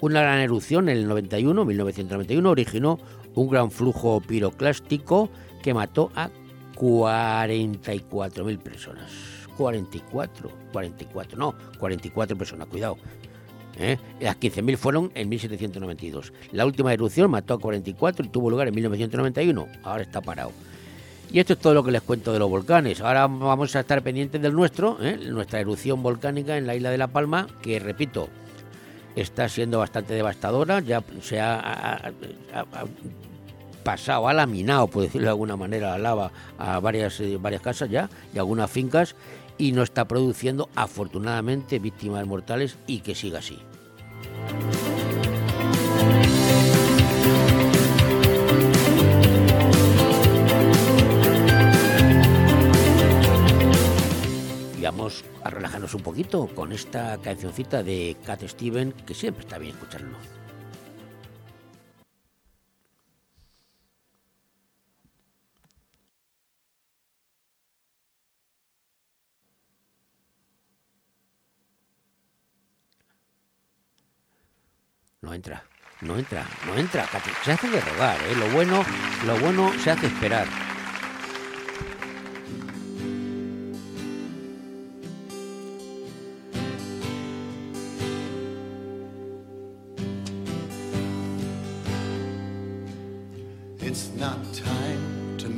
Una gran erupción en el 91, 1991, originó un gran flujo piroclástico que mató a 44.000 personas. 44, 44, no, 44 personas, cuidado. ¿eh? Las 15.000 fueron en 1792. La última erupción mató a 44 y tuvo lugar en 1991. Ahora está parado. Y esto es todo lo que les cuento de los volcanes. Ahora vamos a estar pendientes del nuestro, ¿eh? nuestra erupción volcánica en la isla de La Palma, que repito, está siendo bastante devastadora. Ya se ha, pasado, ha laminado, por decirlo de alguna manera, la lava a varias, eh, varias casas ya y algunas fincas y no está produciendo afortunadamente víctimas mortales y que siga así. Vamos a relajarnos un poquito con esta cancioncita de Cat Steven que siempre está bien escucharlo. No entra, no entra, no entra. Se hace de rogar, ¿eh? Lo bueno, lo bueno se hace esperar.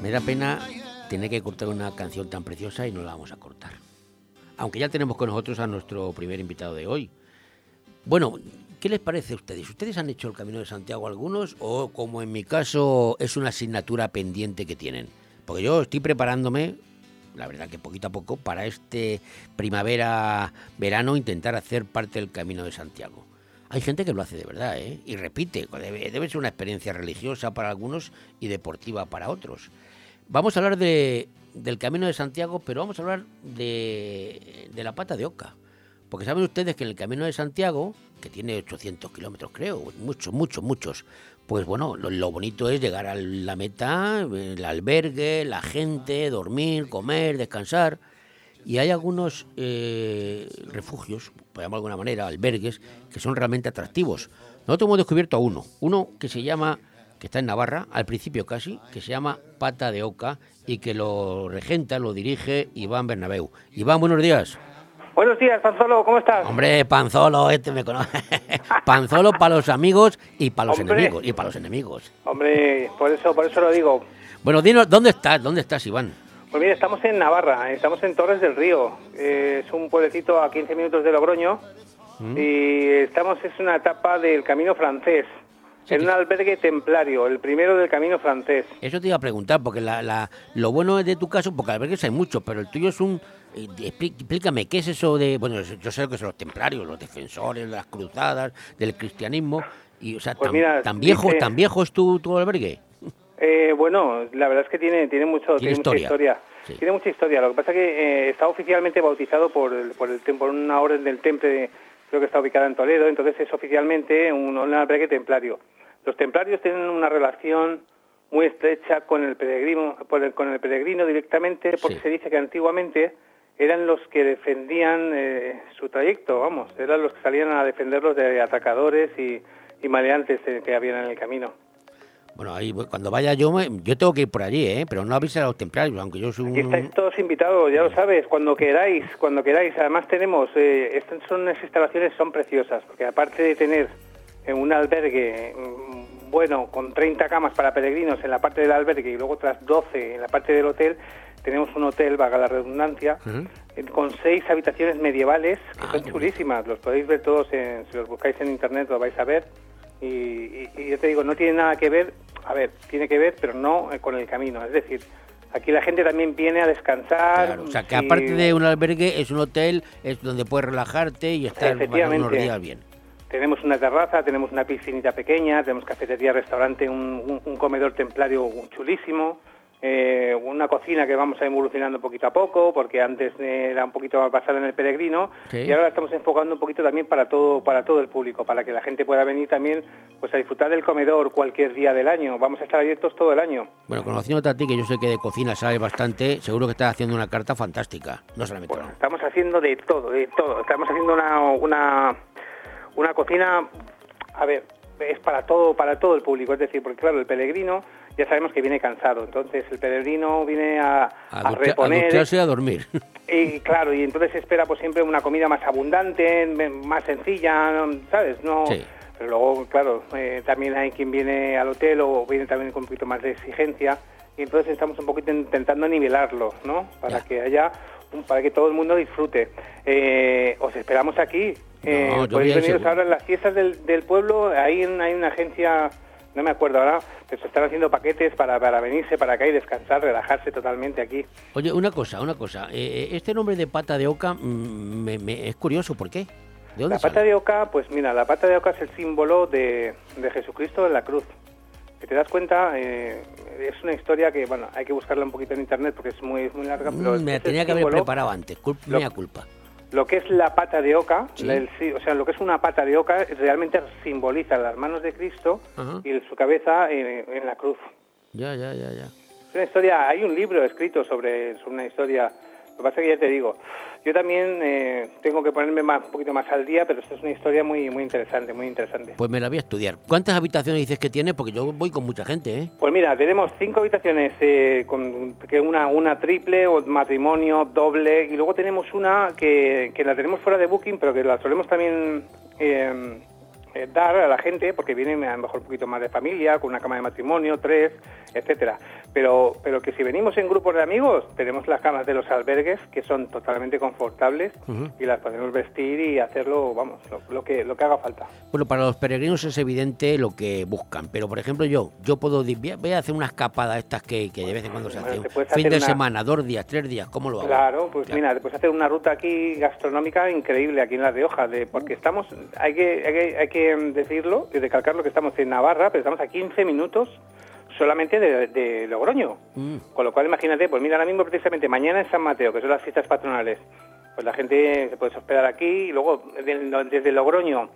Me da pena tener que cortar una canción tan preciosa y no la vamos a cortar. Aunque ya tenemos con nosotros a nuestro primer invitado de hoy. Bueno, ¿qué les parece a ustedes? ¿Ustedes han hecho el Camino de Santiago algunos o como en mi caso es una asignatura pendiente que tienen? Porque yo estoy preparándome, la verdad que poquito a poco, para este primavera-verano intentar hacer parte del Camino de Santiago. Hay gente que lo hace de verdad, ¿eh? Y repite, debe, debe ser una experiencia religiosa para algunos y deportiva para otros. Vamos a hablar de, del Camino de Santiago, pero vamos a hablar de, la pata de oca. Porque saben ustedes que en el Camino de Santiago, que tiene 800 kilómetros creo, muchos, muchos, muchos, pues bueno, lo, bonito es llegar a la meta, el albergue, la gente, dormir, comer, descansar. Y hay algunos eh, refugios, por de alguna manera, albergues, que son realmente atractivos. Nosotros hemos descubierto uno, uno que se llama que está en Navarra, al principio casi, que se llama Pata de Oca y que lo regenta, lo dirige Iván Bernabeu. Iván, buenos días. Buenos días, Panzolo, ¿cómo estás? Hombre, Panzolo, este me conoce. Panzolo para los amigos y para los Hombre. enemigos. Y para los enemigos. Hombre, por eso, por eso lo digo. Bueno, dinos, ¿dónde estás? ¿Dónde estás, Iván? Pues mira, estamos en Navarra, estamos en Torres del Río. Eh, es un pueblecito a 15 minutos de Logroño. ¿Mm? Y estamos, es una etapa del camino francés. En un albergue templario, el primero del camino francés. Eso te iba a preguntar, porque la, la, lo bueno es de tu caso, porque albergues hay muchos, pero el tuyo es un... eh, Explícame, ¿qué es eso de...? Bueno, yo sé lo que son los templarios, los defensores, las cruzadas, del cristianismo. Y, o sea, Pues tan, mira, tan viejo, dice- ¿tan viejo es tu, tu albergue? Eh, bueno, la verdad es que tiene, tiene, mucho, Tiene tiene mucha historia. historia. Sí. Tiene mucha historia. Lo que pasa es que eh, está oficialmente bautizado por, el, por, el, por una orden del temple, de- creo que está ubicada en Toledo, entonces es oficialmente un, un albergue templario. Los templarios tienen una relación muy estrecha con el peregrino, con el peregrino directamente, porque se dice que antiguamente eran los que defendían eh, su trayecto, vamos, eran los que salían a defenderlos de atacadores y, y maleantes eh, que habían en el camino. Bueno, ahí voy- cuando vaya yo, me- yo tengo que ir por allí, ¿eh? Pero no avisar a los templarios, aunque yo soy un... Aquí estáis todos invitados, ya lo sabes, cuando queráis, cuando queráis. Además tenemos, eh, estas son unas instalaciones son preciosas, porque aparte de tener eh, un albergue mm, bueno con 30 camas para peregrinos en la parte del albergue y luego otras 12 en la parte del hotel, tenemos un hotel, vaga la redundancia, eh, con seis habitaciones medievales que son chulísimas. Los podéis ver todos, en- si los buscáis en internet lo vais a ver. Y, y- y yo te digo, no tiene nada que ver, a ver, tiene que ver, pero no eh, con el camino. Es decir, aquí la gente también viene a descansar. Claro, o sea, que aparte de un albergue, es un hotel, es donde puedes relajarte y estar unos días bien. Tenemos una terraza, tenemos una piscinita pequeña, tenemos cafetería, restaurante, un, un- un comedor templario chulísimo, eh, una cocina que vamos a ir evolucionando poquito a poco, porque antes eh, era un poquito más basada en el peregrino, Sí. y ahora la estamos enfocando un poquito también para todo, para todo el público, para que la gente pueda venir también pues a disfrutar del comedor cualquier día del año. Vamos a estar abiertos todo el año. Bueno, conociéndote a ti, que yo sé que de cocina sabes bastante, seguro que estás haciendo una carta fantástica. No solamente no. Estamos haciendo de todo, de todo. Estamos haciendo una, una, una cocina, a ver, es para todo, para todo el público. Es decir, porque claro, el peregrino ya sabemos que viene cansado. Entonces el peregrino viene a, A, a a reponer. dormir. Y claro, y entonces espera pues siempre una comida más abundante, más sencilla. ¿sabes? No, Sí. Pero luego, claro, eh, también hay quien viene al hotel o viene también con un poquito más de exigencia y entonces estamos un poquito intentando nivelarlo, ¿no? Para que haya, para que todo el mundo disfrute. Eh, os esperamos aquí. Eh, No, podéis veniros ahora en las fiestas del, del pueblo, ahí hay una agencia, no me acuerdo ahora, pero se están haciendo paquetes para, para venirse para acá y descansar, relajarse totalmente aquí. Oye, una cosa, una cosa. eh, eh, este nombre de pata de oca mm, me, me- es curioso, ¿por qué? ¿De dónde La pata de oca, pues mira, la pata de oca es el símbolo de, de Jesucristo en la cruz. Si te das cuenta, eh, es una historia que, bueno, hay que buscarla un poquito en internet porque es muy, muy larga, pero Mm, me la es el tenía que haber preparado antes, culpa, Lo- mea culpa. Lo que es la pata de oca, Sí. el o sea, lo que es una pata de oca realmente simboliza las manos de Cristo Ajá. y su cabeza en, en la cruz. Ya, ya, ya, ya. Es una historia, hay un libro escrito sobre, sobre una historia Lo que pasa es que ya te digo, yo también eh, tengo que ponerme más, un poquito más al día, pero esto es una historia muy, muy interesante, muy interesante. Pues me la voy a estudiar. ¿Cuántas habitaciones dices que tiene? Porque yo voy con mucha gente, ¿eh? Pues mira, tenemos cinco habitaciones, eh, con que una, una triple o matrimonio, doble, y luego tenemos una que, que la tenemos fuera de Booking, pero que la solemos también eh, eh, dar a la gente, porque vienen a lo mejor un poquito más de familia, con una cama de matrimonio, tres, etcétera. Pero, pero que si venimos en grupos de amigos, tenemos las camas de los albergues que son totalmente confortables y las podemos vestir y hacerlo, vamos, lo, lo que, lo que haga falta. Bueno, para los peregrinos es evidente lo que buscan, pero por ejemplo yo, yo puedo voy a- hacer una escapada estas que, que de vez en cuando se hace. te puedes Fin de una- semana, dos días, tres días, ¿cómo lo hago? Claro, pues mira, te puedes hacer una ruta aquí gastronómica increíble aquí en La Rioja, de, porque estamos, hay que, hay que, hay que mm, decirlo y recalcarlo que estamos en Navarra, pero estamos a 15 minutos solamente de, de Logroño. Mm. Con lo cual, imagínate, pues mira, ahora mismo precisamente mañana en San Mateo, que son las fiestas patronales, pues la gente se puede hospedar aquí y luego de- desde Logroño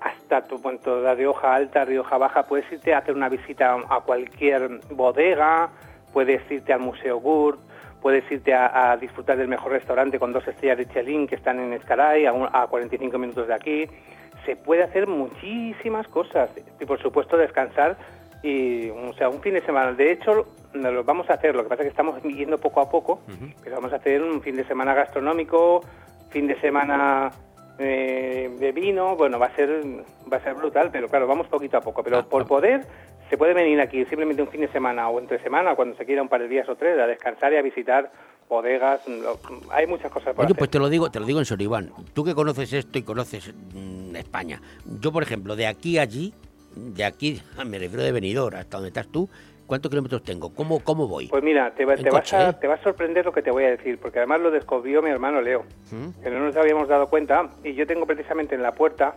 hasta tu punto de Rioja Alta, Rioja Baja, puedes irte a hacer una visita a cualquier bodega, puedes irte al Museo Gurt, puedes irte a, a disfrutar del mejor restaurante con dos estrellas de Chelín que están en Escaray, a, un- a 45 minutos de aquí. Se puede hacer muchísimas cosas y por supuesto descansar y o sea un fin de semana. De hecho, nos lo vamos a hacer. Lo que pasa es que estamos yendo poco a poco, pero vamos a hacer un fin de semana gastronómico, fin de semana eh, de vino. Bueno, va a ser va a ser brutal, pero claro, vamos poquito a poco. Pero por poder se puede venir aquí simplemente un fin de semana o entre semana, cuando se quiera un par de días o tres, a descansar y a visitar bodegas. lo- hay muchas cosas por Oye, hacer. pues te lo digo, te lo digo en serio, Iván. Tú que conoces esto y conoces mm, España. Yo, por ejemplo, de aquí a allí, de aquí, me refiero de Benidorm hasta donde estás tú, ¿cuántos kilómetros tengo? ¿Cómo, cómo voy? Pues mira, te, te vas coche, a, ¿eh? te va a sorprender lo que te voy a decir, porque además lo descubrió mi hermano Leo, ¿Mm? que no nos habíamos dado cuenta, y yo tengo precisamente en la puerta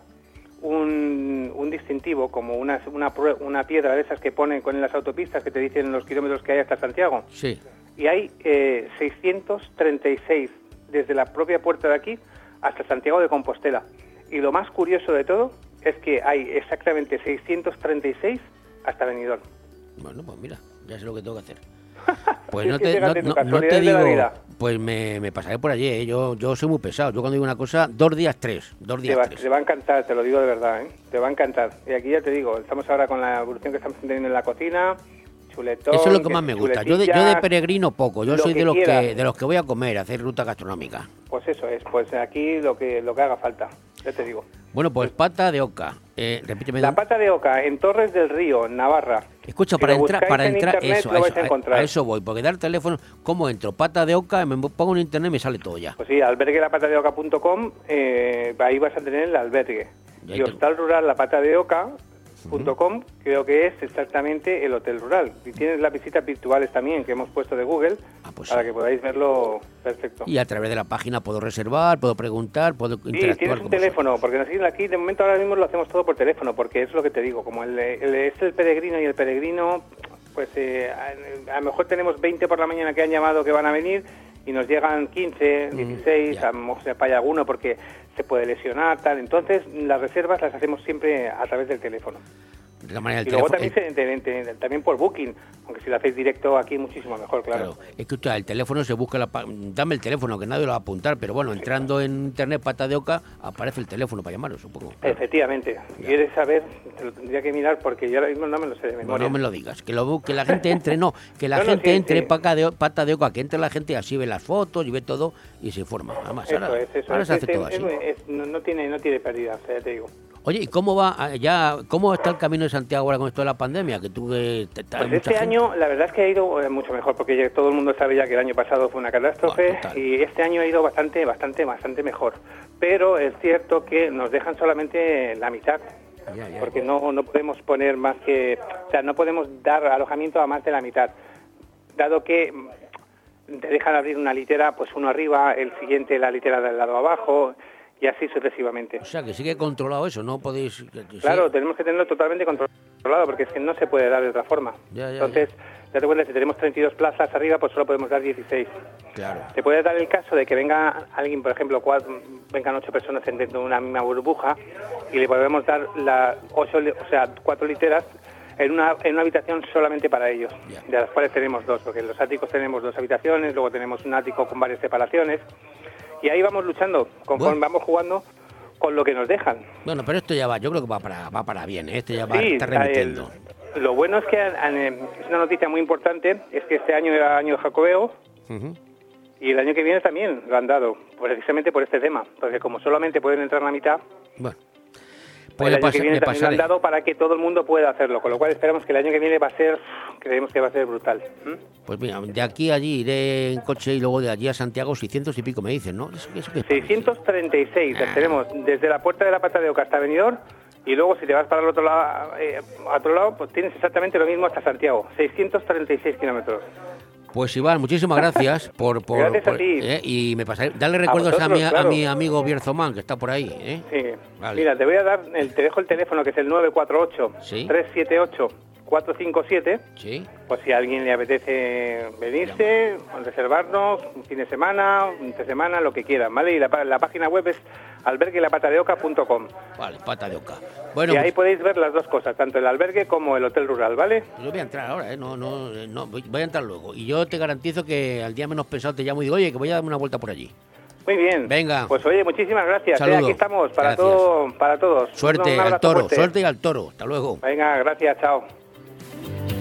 un, un distintivo, como una, una, una piedra de esas que ponen con las autopistas que te dicen los kilómetros que hay hasta Santiago. Sí. Y hay eh, 636 desde la propia puerta de aquí hasta Santiago de Compostela. Y lo más curioso de todo es que hay exactamente 636 hasta Benidorm. Bueno, pues mira, ya sé lo que tengo que hacer. Pues Es no te, no, no- no te digo, pues me, me pasaré por allí, ¿eh? yo, yo soy muy pesado. Yo cuando digo una cosa, dos días, tres. Dos Te días, va, tres. te va a encantar, te lo digo de verdad, ¿eh? Te va a encantar. Y aquí ya te digo, estamos ahora con la evolución que estamos teniendo en la cocina, chuletón... Eso es lo que más me gusta. Yo de, yo de peregrino poco. Yo soy de los que de los que voy a comer, a hacer ruta gastronómica. Pues eso es, pues aquí lo que lo que haga falta, ya te digo. Bueno, pues pata de oca. Eh, repíteme. La pata de oca en Torres del Río, en Navarra. Escucha, Si para entrar, para en entrar, eso, a eso, a a- encontrar. a eso voy, porque dar teléfono, ¿cómo entro? Pata de oca, me pongo en internet y me sale todo ya. Pues sí, alberguelapatadeoca.com, eh, ahí vas a tener el albergue. Y Hostal Rural La Pata de Oca.com creo que es exactamente el hotel rural. Y tienes las visitas virtuales también que hemos puesto de Google para que podáis verlo perfecto. Ah, pues Y a través de la página puedo reservar, puedo preguntar, puedo Sí, interactuar tienes un teléfono, porque nosotros aquí de momento ahora mismo lo hacemos todo por teléfono, porque es lo que te digo, como el, el- es el peregrino y el peregrino, pues eh, a, a lo mejor tenemos 20 por la mañana que han llamado que van a venir y nos llegan 15, 16, a lo mejor se falla alguno porque se puede lesionar, tal. Entonces las reservas las hacemos siempre a través del teléfono. De todas maneras, Y luego también, se- te- te- también por Booking, aunque si lo hacéis directo aquí muchísimo mejor, claro. Escucha, el teléfono se busca, la dame el teléfono, que nadie lo va a apuntar, pero bueno, entrando en internet pata de oca, aparece el teléfono para llamaros, supongo. Efectivamente, si quieres saber, te lo tendría que mirar porque yo ahora mismo no me lo sé de No, memoria. no me lo digas, que, lo, que la gente entre, no, que la No, no, gente sí, entre sí. Pata, de, pata de oca, que entre la gente así ve las fotos y ve todo y se informa. Además, Eso ahora, es, eso ahora es. se hace Es- todo es- así. es- no, no tiene, no tiene pérdida, o sea, ya te digo. Oye, ¿y cómo va ah, ya, cómo está el camino de Santiago ahora con esto de la pandemia? Que tú que te- te- hay Pues este gente. año, la verdad es que ha ido eh, mucho mejor, porque ya todo el mundo sabe ya que el año pasado fue una catástrofe y este año ha ido bastante, bastante, bastante mejor. Pero es cierto que nos dejan solamente la mitad, porque no, no podemos poner más que, o sea, no podemos dar alojamiento a más de la mitad, dado que mm, te dejan abrir una litera, pues uno arriba, el siguiente la litera del lado abajo y así sucesivamente. O sea, que sigue controlado eso, no podéis... Claro, sí. tenemos que tenerlo totalmente controlado porque es que no se puede dar de otra forma. Ya, ya, Entonces, ya te cuenta, si tenemos 32 plazas arriba, pues solo podemos dar 16. Claro. Se puede dar el caso de que venga alguien, por ejemplo, cuatro, vengan ocho personas dentro de una misma burbuja y le podemos dar la ocho, o sea, cuatro literas en una, en una habitación solamente para ellos, de las cuales tenemos dos, porque en los áticos tenemos dos habitaciones, luego tenemos un ático con varias separaciones, y ahí vamos luchando, conforme vamos jugando con lo que nos dejan. Bueno, pero esto ya va, yo creo que va para, va para bien, ¿eh? este ya va, Sí, está remitiendo. Lo bueno es que han- han, eh, es una noticia muy importante, es que este año era año de Jacobeo, y el año que viene también lo han dado, precisamente por este tema, porque como solamente pueden entrar la mitad, Bueno, el puede año que viene también lo han dado para que todo el mundo pueda hacerlo, con lo cual esperamos que el año que viene va a ser, creemos que va a ser brutal. Pues mira, de aquí a allí iré en coche y luego de allí a Santiago 600 y pico me dicen, ¿no? Eso, eso que- 636, Ah. las tenemos desde la puerta de la Pata de Oca hasta Benidorm, y luego si te vas para el otro lado, eh, a otro lado, pues tienes exactamente lo mismo hasta Santiago, 636 kilómetros. Pues Iván, muchísimas gracias por... por- Gracias a ti. eh, y me pasaré, dale recuerdos a, vosotros, mi, a claro. mi amigo Bierzomán, que está por ahí, ¿eh? Sí. Vale. Mira, te voy a dar, el, te dejo el teléfono que es el 948 Sí. 378 457. Sí. Pues si a alguien le apetece venirse, reservarnos un fin de semana, un de semana, lo que quieran, ¿vale? Y la, la página web es alberguelapatadeoca.com. Vale, pata de oca. Bueno, y ahí pues- podéis ver las dos cosas, tanto el albergue como el hotel rural, ¿vale? Yo voy a entrar ahora, ¿eh? No, no, no, voy a entrar luego. Y yo te garantizo que al día menos pensado te llamo y digo, oye, que voy a darme una vuelta por allí. Muy bien. Venga. Pues oye, muchísimas gracias. ¿eh? Aquí estamos para Gracias. todo, para todos. Suerte al toro, fuerte. suerte y al toro. Hasta luego. Venga, gracias, chao. Thank you.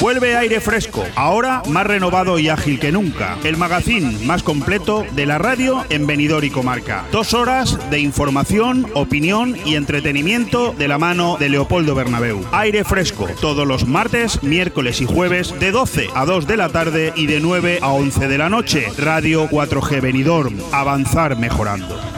Vuelve aire fresco, ahora más renovado y ágil que nunca. El magazín más completo de la radio en Benidorm y Comarca. Dos horas de información, opinión y entretenimiento de la mano de Leopoldo Bernabeu. Aire fresco, todos los martes, miércoles y jueves de 12 a 2 de la tarde y de 9 a 11 de la noche. Radio 4G Benidorm. Avanzar mejorando.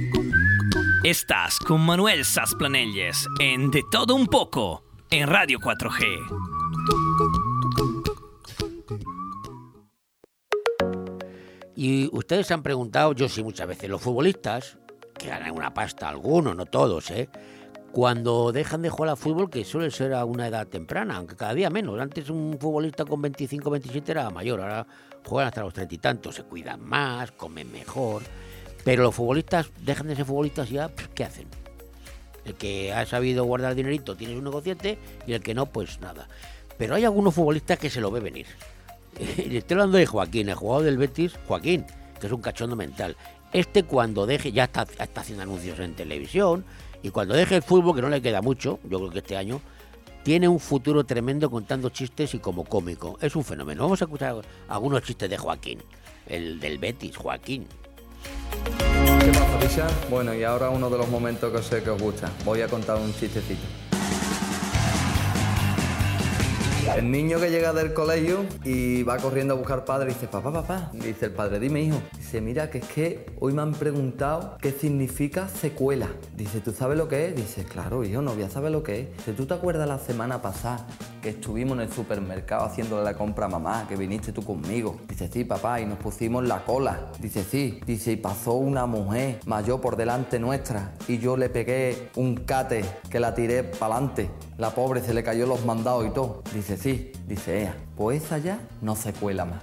Estás con Manuel Sasplanelles en De Todo Un Poco en Radio 4G. Y ustedes han preguntado, yo sí muchas veces, los futbolistas, que ganan una pasta, algunos, no todos, ¿eh? Cuando dejan de jugar al fútbol, que suele ser a una edad temprana, aunque cada día menos. Antes un futbolista con 25, 27 era mayor, ahora juegan hasta los treinta y tantos, se cuidan más, comen mejor. Pero los futbolistas dejan de ser futbolistas ya, ¿qué hacen? El que ha sabido guardar dinerito tiene un negociete y el que no, pues nada. Pero hay algunos futbolistas que se lo ve venir. Estoy hablando de Joaquín, el jugador del Betis, Joaquín, que es un cachondo mental. Este cuando deje, ya está, está haciendo anuncios en televisión, y cuando deje el fútbol, que no le queda mucho, yo creo que este año, tiene un futuro tremendo contando chistes y como cómico. Es un fenómeno. Vamos a escuchar algunos chistes de Joaquín, el del Betis, Joaquín. ¿Qué? Bueno, y ahora uno de los momentos que sé que os gusta. Voy a contar un chistecito. El niño que llega del colegio y va corriendo a buscar padre dice, papá, papá. Dice el padre, dime hijo. Dice, mira, que es que hoy me han preguntado qué significa secuela. Dice, ¿tú sabes lo que es? Dice, claro, hijo, no voy lo que es. Dice, ¿tú te acuerdas la semana pasada que estuvimos en el supermercado haciéndole la compra a mamá, que viniste tú conmigo? Dice, sí, papá, y nos pusimos la cola. Dice, sí. Dice, y pasó una mujer mayor por delante nuestra y yo le pegué un cate que la tiré para adelante. La pobre se le cayó los mandados y todo. Dice, sí. Dice, ella, pues esa ya no se cuela más.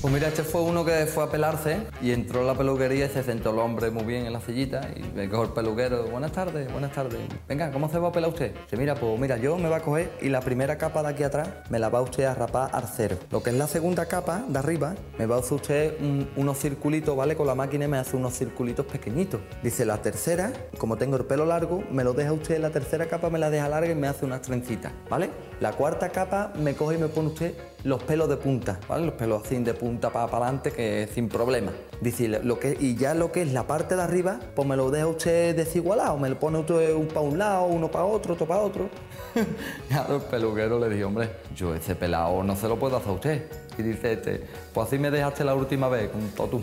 Pues mira, este fue uno que fue a pelarse y entró en la peluquería y se sentó el hombre muy bien en la sillita y me cogió el peluquero. Buenas tardes, buenas tardes. Venga, ¿cómo se va a pelar usted? Dice, mira, pues mira, yo me va a coger y la primera capa de aquí atrás me la va usted a rapar al cero. Lo que es la segunda capa de arriba, me va a hacer usted un- unos circulitos, ¿vale? Con la máquina me hace unos circulitos pequeñitos. Dice, la tercera, como tengo el pelo largo, me lo deja usted, la tercera capa me la deja larga y me hace unas trencitas, ¿vale? La cuarta capa me coge y me pone usted los pelos de punta, ¿vale? Los pelos así de punta para adelante que sin problema. Dice, lo que, y ya lo que es la parte de arriba, pues me lo deja usted desigualado, me lo pone usted un para un lado, uno para otro, otro para otro. ya el peluquero le dije, hombre, yo ese pelado no se lo puedo hacer a usted. Y dice este, pues así me dejaste la última vez con tú.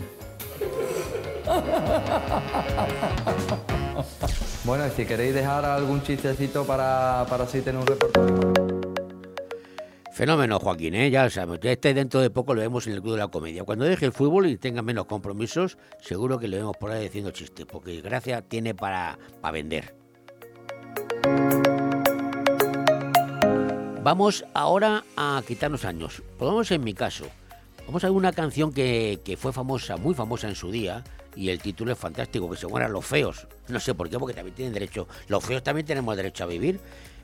bueno, si queréis dejar algún chistecito para, para así tener un repertorio. Fenómeno, Joaquín, ¿eh? ya sabemos. Este dentro de poco lo vemos en el Club de la Comedia. Cuando deje el fútbol y tenga menos compromisos, seguro que lo vemos por ahí diciendo chistes, porque gracia tiene para, para vender. Vamos ahora a quitarnos años. Pongamos en mi caso. Vamos a ver una canción que, que fue famosa, muy famosa en su día, y el título es fantástico, que se mueran los feos. No sé por qué, porque también tienen derecho. Los feos también tenemos derecho a vivir.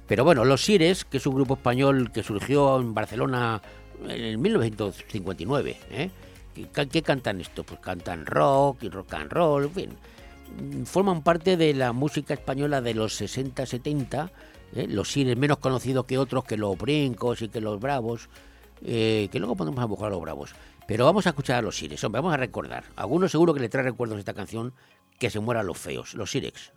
Pero bueno, Los Sires, que es un grupo español que surgió en Barcelona en 1959, ¿eh? ¿Qué, cantan esto? Pues cantan rock y rock and roll, en fin. Forman parte de la música española de los 60-70, ¿eh? los Sires menos conocidos que otros, que los Brincos y que los Bravos, eh, que luego podemos a a los Bravos. Pero vamos a escuchar a los hombre, vamos a recordar. Algunos seguro que le trae recuerdos esta canción, que se mueran los feos, los Sirex.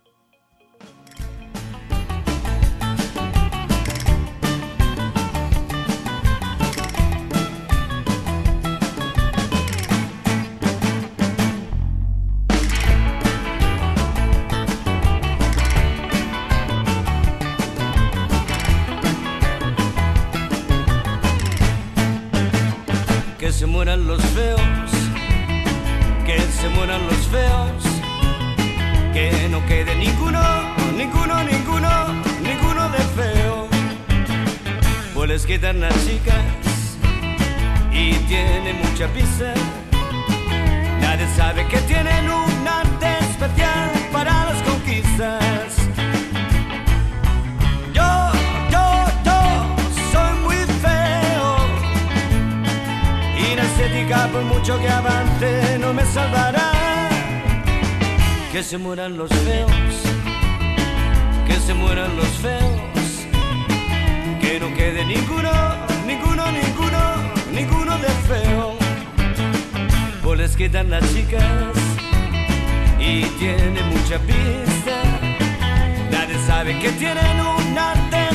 Se mueran los feos, que se mueran los feos, que no quede ninguno, ninguno, ninguno, ninguno de feo. Pues les quitan las chicas y tienen mucha pizza. Nadie sabe que tienen un arte especial para las conquistas. Estética, por mucho que avance, no me salvará. Que se mueran los feos, que se mueran los feos. Que no quede ninguno, ninguno, ninguno, ninguno de feo. Pues les quitan las chicas y tienen mucha pista. Nadie sabe que tienen un arte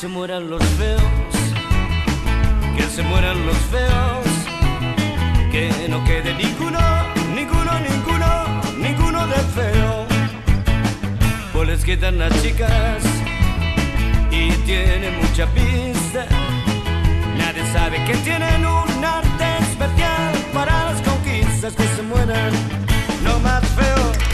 se mueran los feos, que se mueran los feos, que no quede ninguno, ninguno, ninguno, ninguno de feo. Pues les quitan las chicas y tienen mucha pista. Nadie sabe que tienen un arte especial para las conquistas que se mueran, no más feos.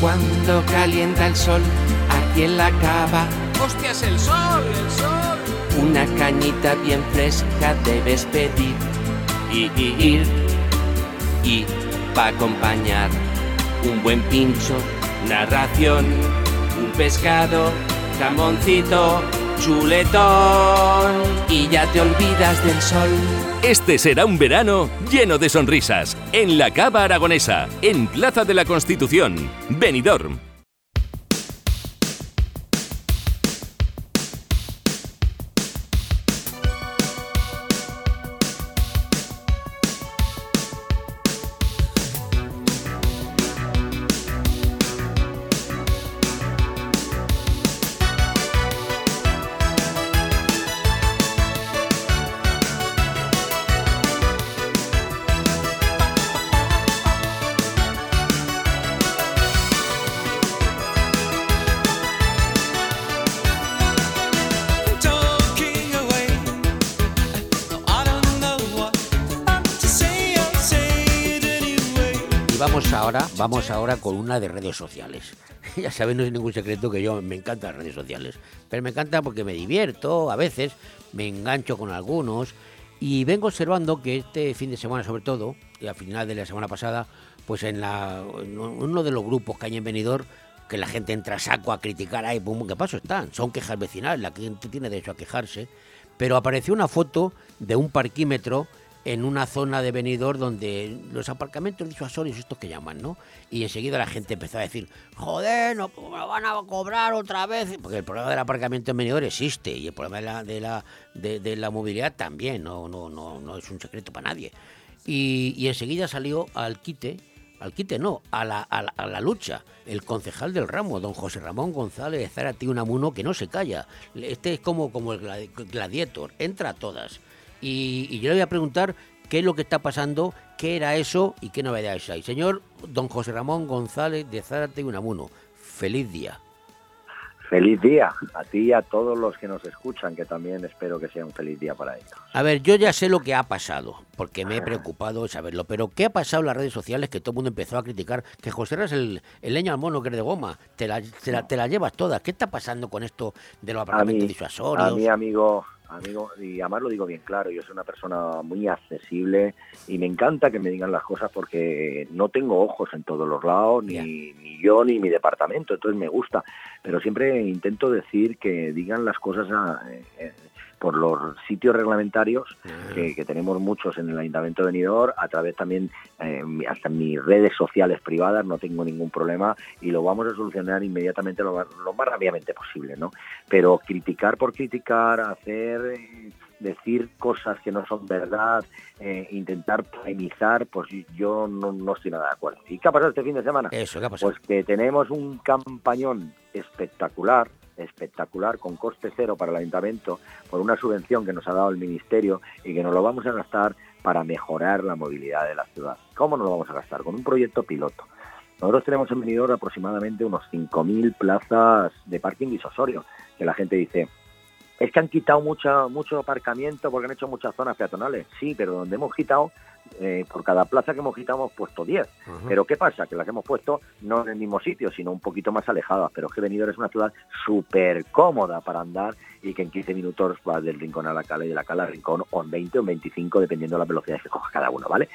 Cuando calienta el sol aquí en la cava, ¡Hostias, el sol, el sol! una cañita bien fresca debes pedir y, y ir y pa acompañar un buen pincho, narración, un pescado, jamoncito, chuletón y ya te olvidas del sol. Este será un verano lleno de sonrisas en la Cava Aragonesa, en Plaza de la Constitución, Benidorm. Vamos ahora, con una de redes sociales. Ya saben, no es ningún secreto que yo me encantan las redes sociales. Pero me encanta porque me divierto, a veces me engancho con algunos. Y vengo observando que este fin de semana, sobre todo, y al final de la semana pasada, pues en, la, uno de los grupos que hay en Benidorm, que la gente entra a saco a criticar, ay, pum, ¿qué paso están? Son quejas vecinales, la gente tiene derecho a quejarse. Pero apareció una foto de un parquímetro en una zona de Benidorm donde los aparcamientos disuasorios, estos que llaman, ¿no? Y enseguida la gente empezó a decir, joder, no me van a cobrar otra vez. Porque el problema del aparcamiento en Benidorm existe y el problema de la, de la, de, la movilidad también, no, no, no, no es un secreto para nadie. Y, y enseguida salió al quite, al quite no, a la, a la, a la lucha, el concejal del ramo, don José Ramón González Zárate Unamuno, que no se calla. Este es como, como el gladi- gladiator, entra a todas. Y, y yo le voy a preguntar qué es lo que está pasando, qué era eso y qué novedades hay. Señor don José Ramón González de Zárate Unamuno, feliz día. Feliz día a ti y a todos los que nos escuchan, que también espero que sea un feliz día para ellos. A ver, yo ya sé lo que ha pasado, porque me he preocupado de saberlo, pero ¿qué ha pasado en las redes sociales que todo el mundo empezó a criticar que José Ras es el, el leño al mono que es de goma? Te la, te, la, te la llevas todas. ¿Qué está pasando con esto de los A apartamentos mí, disuasorios? a mí, amigo, amigo, y además lo digo bien claro, yo soy una persona muy accesible y me encanta que me digan las cosas porque no tengo ojos en todos los lados, ni, ni yo ni mi departamento, entonces me gusta, pero siempre intento decir que digan las cosas a- eh, eh, por los sitios reglamentarios, que, que tenemos muchos en el Ayuntamiento de Benidorm, a través también, eh, hasta en mis redes sociales privadas, no tengo ningún problema y lo vamos a solucionar inmediatamente lo más, lo más rápidamente posible, ¿no? Pero criticar por criticar, hacer, eh, decir cosas que no son verdad, eh, intentar polemizar, pues yo no, no estoy nada de acuerdo. ¿Y qué ha pasado este fin de semana? Eso, ¿qué ha pasado? Pues que tenemos un campañón espectacular, espectacular, con coste cero para el ayuntamiento, por una subvención que nos ha dado el ministerio y que nos lo vamos a gastar para mejorar la movilidad de la ciudad. ¿Cómo nos lo vamos a gastar? Con un proyecto piloto. Nosotros tenemos en Benidorm aproximadamente unos 5.000 plazas de parking disuasorio, que la gente dice, es que han quitado mucha, mucho aparcamiento porque han hecho muchas zonas peatonales. Sí, pero donde hemos quitado, eh, por cada plaza que hemos quitado hemos puesto 10. Pero ¿qué pasa? Que las hemos puesto no en el mismo sitio, sino un poquito más alejadas. Pero es que Benidorm es una ciudad súper cómoda para andar y que en 15 minutos va del rincón a la cala y de la cala al rincón o en 20 o en 25, dependiendo de las velocidades que coja cada uno, ¿vale?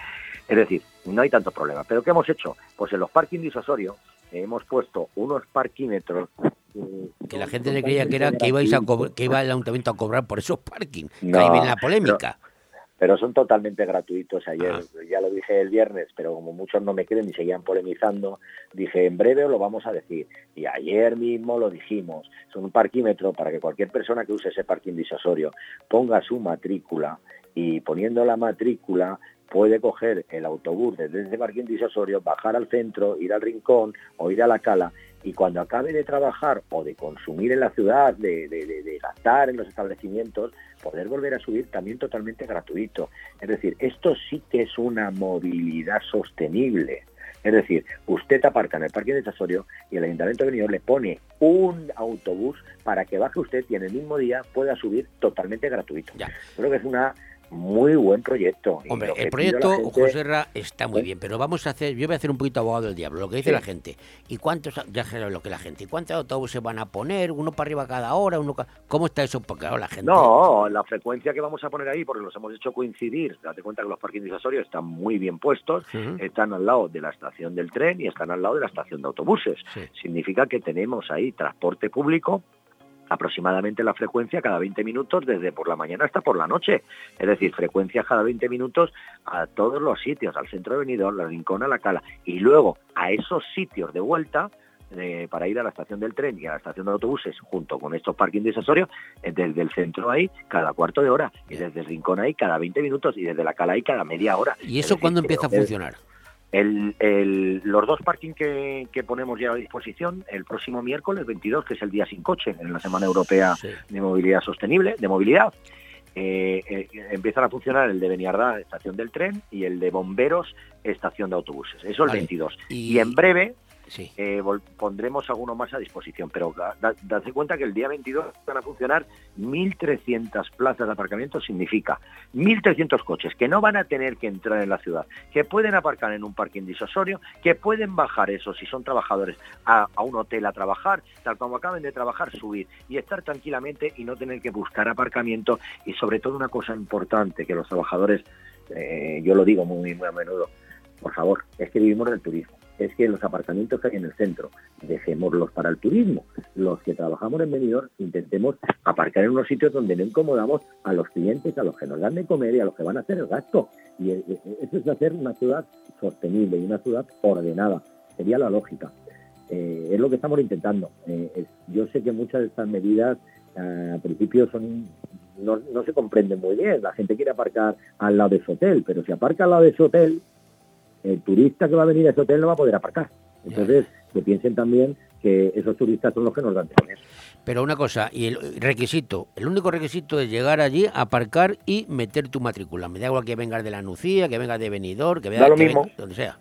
Es decir, no hay tantos problemas. ¿Pero qué hemos hecho? Pues en los parking disuasorios hemos puesto unos parquímetros eh, Que la gente le creía que era que ibais a que iba el ayuntamiento a cobrar por esos parking. No, ahí viene la polémica. Pero son totalmente gratuitos. Ayer ya lo dije el viernes, pero como muchos no me creen y seguían polemizando, dije en breve os lo vamos a decir. Y ayer mismo lo dijimos. Son un parquímetro para que cualquier persona que use ese parking disuasorio ponga su matrícula y poniendo la matrícula puede coger el autobús desde ese parking disuasorio, bajar al centro, ir al rincón o ir a la cala y cuando acabe de trabajar o de consumir en la ciudad, de, de- de- de gastar en los establecimientos, poder volver a subir también totalmente gratuito. Es decir, esto sí que es una movilidad sostenible. Es decir, usted aparca en el parque de Sasorio y el Ayuntamiento de Benidorm le pone un autobús para que baje usted y en el mismo día pueda subir totalmente gratuito. Creo que es una muy buen proyecto. Hombre, el proyecto, gente- José Ra, está muy bien, pero vamos a hacer, yo voy a hacer un poquito abogado del diablo, lo que dice Sí. la gente. ¿Y cuántos, ya sabes lo que la gente, ¿y cuántos autobuses van a poner? ¿Uno para arriba cada hora? uno ¿Cómo está eso? Porque ahora la gente... No, la frecuencia que vamos a poner ahí, porque los hemos hecho coincidir, date cuenta que los parkings disuasorios están muy bien puestos, están al lado de la estación del tren y están al lado de la estación de autobuses. Significa que tenemos ahí transporte público aproximadamente la frecuencia cada 20 minutos desde por la mañana hasta por la noche. Es decir, frecuencia cada 20 minutos a todos los sitios, al centro de Benidorm, la Rincón, a la Cala. Y luego a esos sitios de vuelta eh, para ir a la estación del tren y a la estación de autobuses junto con estos parking disuasorios, eh, desde el centro ahí cada cuarto de hora y desde el Rincón ahí cada 20 minutos y desde la Cala ahí cada media hora. ¿Y Es eso decir, cuándo que empieza a funcionar? El, el- los dos parking que, que ponemos ya a disposición el próximo miércoles 22, que es el día sin coche, en la Semana Europea de Movilidad Sostenible, de movilidad, eh, eh, empiezan a funcionar el de Beniardá, estación del tren, y el de Bomberos, estación de autobuses. Eso el Vale. 22. Y- Y, en breve Eh, pondremos alguno más a disposición, pero da- da- dadse cuenta que el día 22 van a funcionar 1.300 plazas de aparcamiento, significa 1.300 coches que no van a tener que entrar en la ciudad, que pueden aparcar en un parking disuasorio, que pueden bajar eso si son trabajadores a, a un hotel a trabajar, tal como acaben de trabajar, subir y estar tranquilamente y no tener que buscar aparcamiento y sobre todo una cosa importante que los trabajadores, eh, yo lo digo muy, muy a menudo, por favor, es que vivimos del turismo. Es que los aparcamientos que hay en el centro, dejémoslos para el turismo. Los que trabajamos en Benidorm intentemos aparcar en unos sitios donde no incomodamos a los clientes, a los que nos dan de comer y a los que van a hacer el gasto. Y eh, eh, eso es hacer una ciudad sostenible y una ciudad ordenada. Sería la lógica. Eh, es lo que estamos intentando. Eh, yo sé que muchas de estas medidas eh, al principio son no, no se comprenden muy bien. La gente quiere aparcar al lado de su hotel, pero si aparca al lado de su hotel, el turista que va a venir a ese hotel no va a poder aparcar. Entonces, que piensen también que esos turistas son los que nos dan de comer. Pero una cosa, y el requisito, el único requisito es llegar allí, aparcar y meter tu matrícula. Me da igual que vengas de la Nucía, que vengas de Benidorm, que vengas vengas donde sea.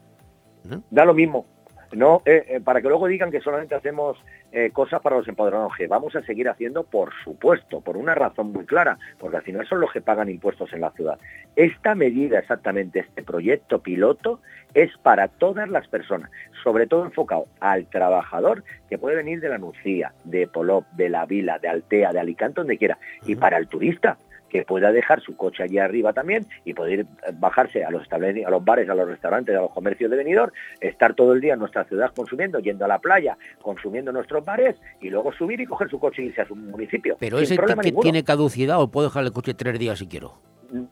Da lo mismo. No, eh, eh, para que luego digan que solamente hacemos eh, cosas para los empadronados, que vamos a seguir haciendo, por supuesto, por una razón muy clara, porque al final son los que pagan impuestos en la ciudad. Esta medida, exactamente, este proyecto piloto, es para todas las personas, sobre todo enfocado al trabajador que puede venir de la Nucía, de Polop, de la Vila, de Altea, de Alicante, donde quiera, y para el turista que pueda dejar su coche allí arriba también y poder eh, bajarse a los a los bares, a los restaurantes, a los comercios de venidor, estar todo el día en nuestra ciudad consumiendo, yendo a la playa, consumiendo en nuestros bares y luego subir y coger su coche y irse a su municipio. Pero ese ticket tiene caducidad o puedo dejar el coche tres días si quiero.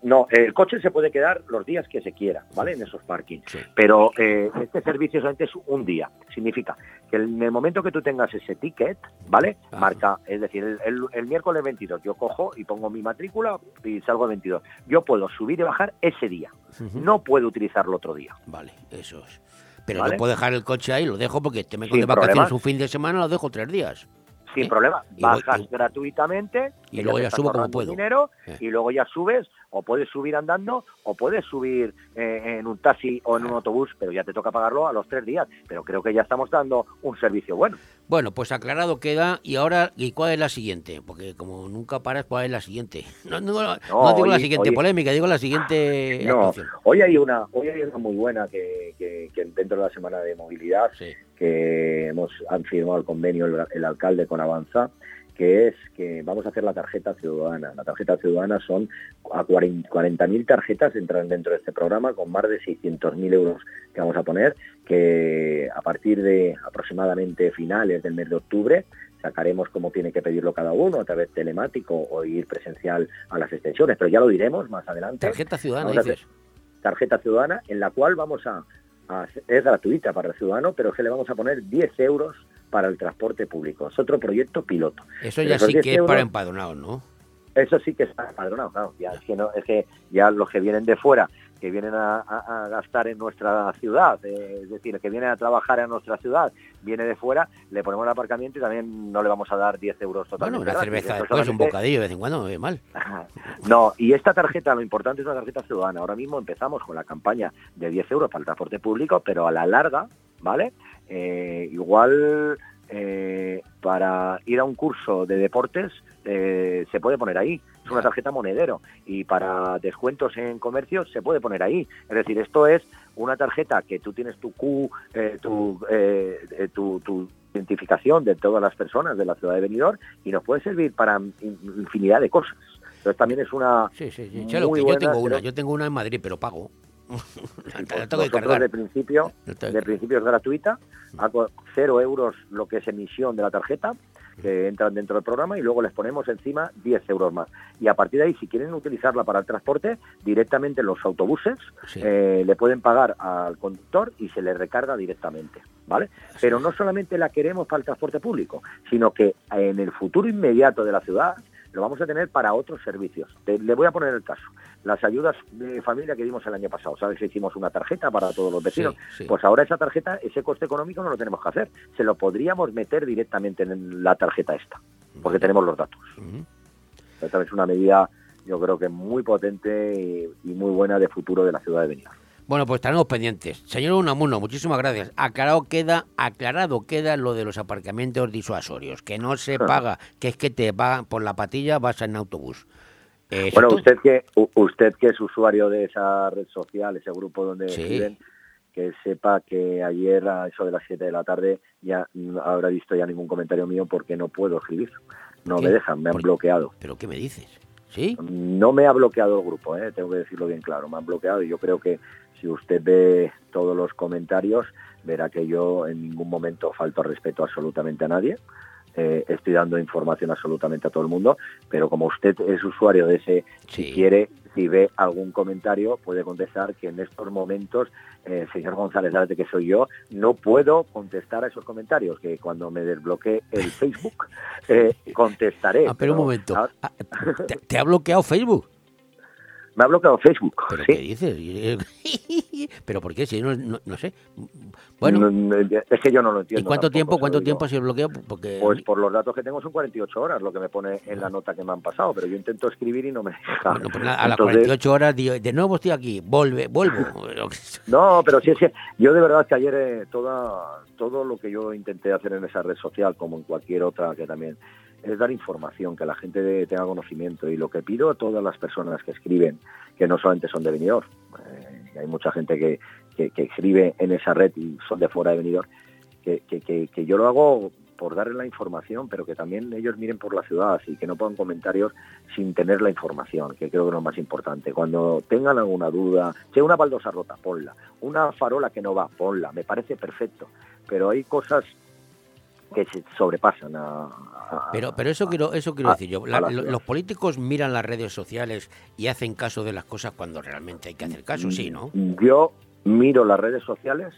No, el coche se puede quedar los días que se quiera, ¿vale? En esos parkings. Pero eh, este servicio solamente es un día. Significa que en el momento que tú tengas ese ticket, ¿vale? Marca, es decir, el, el- el miércoles 22 yo cojo y pongo mi matrícula y salgo el 22. Yo puedo subir y bajar ese día. No puedo utilizarlo otro día. Vale, eso es. Pero ¿Vale? no puedo dejar el coche ahí, lo dejo porque te me Sin de vacaciones un fin de semana, lo dejo tres días. Sin ¿Eh? problema. Y voy- Bajas gratuitamente y luego ya subo como puedo. dinero Eh. y luego ya subes o puedes subir andando o puedes subir eh, en un taxi o en un autobús, pero ya te toca pagarlo a los tres días. Pero creo que ya estamos dando un servicio bueno. Bueno, pues aclarado queda. Y ahora, ¿y cuál es la siguiente? Porque como nunca paras, ¿cuál es la siguiente? No, no, no, no digo la siguiente polémica, digo la siguiente No, hoy hay una, hoy hay una muy buena que, que- que dentro de la semana de movilidad, que hemos han firmado el convenio el, el alcalde con Avanza, que es que vamos a hacer la tarjeta ciudadana. La tarjeta ciudadana son a 40 40.000 tarjetas entran dentro de este programa con más de 600.000 euros que vamos a poner, que a partir de aproximadamente finales del mes de octubre sacaremos cómo tiene que pedirlo cada uno, a través telemático o ir presencial a las extensiones, pero ya lo diremos más adelante. Tarjeta ciudadana, dices. tarjeta ciudadana en la cual vamos a, a- es gratuita para el ciudadano, pero que le vamos a poner 10 euros para el transporte público. Es otro proyecto piloto. Eso ya sí 10 que es para empadronados, ¿no? Eso sí que está empadronado, claro. Ya, es, que no, es que ya los que vienen de fuera, que vienen a, a- a gastar en nuestra ciudad, eh, es decir, que viene a trabajar en nuestra ciudad, viene de fuera, le ponemos el aparcamiento y también no le vamos a dar 10 euros Bueno, totalmente. una gratis. cerveza después, un solamente- bocadillo de vez en cuando, no me ve mal. no, y esta tarjeta, lo importante es una tarjeta ciudadana. Ahora mismo empezamos con la campaña de 10 euros para el transporte público, pero a la larga, ¿vale? Eh, igual eh, para ir a un curso de deportes eh, se puede poner ahí. es una tarjeta monedero y para descuentos en comercio se puede poner ahí. Es decir, esto es una tarjeta que tú tienes tu Q, eh, tu, eh, tu, tu identificación de todas las personas de la ciudad de Benidorm y nos puede servir para in- infinidad de cosas. Entonces también es una Sí, sí, sí. muy yo buena, tengo una, yo tengo una en Madrid, pero pago. Nosotros de principio, de principio es gratuita, a co- cero euros lo que es emisión de la tarjeta, que entran dentro del programa y luego les ponemos encima 10 euros más. Y a partir de ahí, si quieren utilizarla para el transporte, directamente los autobuses eh, le pueden pagar al conductor y se le recarga directamente, ¿vale? Pero no solamente la queremos para el transporte público, sino que en el futuro inmediato de la ciudad lo vamos a tener para otros servicios. Te- le voy a poner el caso. Las ayudas de familia que dimos el año pasado, ¿sabes? que Hicimos una tarjeta para todos los vecinos. Sí, sí. Pues ahora esa tarjeta, ese coste económico no lo tenemos que hacer. Se lo podríamos meter directamente en la tarjeta esta, porque tenemos los datos. Esta es una medida, yo creo que muy potente y, y muy buena de futuro de la ciudad de Benidorm. Bueno, pues estaremos pendientes. Señor Unamuno, muchísimas gracias. Aclarado queda, aclarado queda lo de los aparcamientos disuasorios, que no se paga, que es que te pagan por la patilla, vas en autobús. Eh, Bueno, ¿esto? usted que usted que es usuario de esa red social, ese grupo donde Sí. escriben, que sepa que ayer a eso de las 7 de la tarde ya no habrá visto ya ningún comentario mío porque no puedo escribir. No ¿Qué? me dejan, me han bloqueado. ¿Pero qué me dices? ¿Sí? No me ha bloqueado el grupo, ¿eh? tengo que decirlo bien claro, me han bloqueado y yo creo que si usted ve todos los comentarios, verá que yo en ningún momento falto al respeto absolutamente a nadie. Eh, estoy dando información absolutamente a todo el mundo, pero como usted es usuario de ese, si quiere, si ve algún comentario, puede contestar que en estos momentos, eh, señor González Zárate, que soy yo, no puedo contestar a esos comentarios, que cuando me desbloquee el Facebook, eh, contestaré. Ah, pero un momento. Ah, ¿Te, te ha bloqueado Facebook? Me ha bloqueado Facebook. ¿Pero sí. qué dices? ¿Pero por qué? Si no, no, no sé. Bueno, No, no, es que yo no lo entiendo. ¿y cuánto tampoco, tiempo cuánto tiempo ha sido el bloqueo? Porque Pues por los datos que tengo son 48 horas, lo que me pone en la nota que me han pasado, pero yo intento escribir y no me deja. Bueno, pues nada, a las Entonces- 48 horas, digo, de nuevo estoy aquí, vuelve, vuelvo. No, pero sí es que yo de verdad que ayer eh, toda, todo lo que yo intenté hacer en esa red social, como en cualquier otra que también, es dar información, que la gente tenga conocimiento. Y lo que pido a todas las personas que escriben, que no solamente son de Benidorm, eh, hay mucha gente que, que, escribe en esa red y son de fuera de Benidorm, que, que, yo lo hago por darle la información, pero que también ellos miren por la ciudad y que no pongan comentarios sin tener la información, que creo que es lo más importante. Cuando tengan alguna duda, hay una baldosa rota, ponla. Una farola que no va, ponla. Me parece perfecto. Pero hay cosas que se sobrepasan a... a- Pero, pero eso quiero, eso quiero a- decir yo. La- los políticos miran las redes sociales y hacen caso de las cosas cuando realmente hay que hacer caso, sí, ¿no? Yo miro las redes sociales,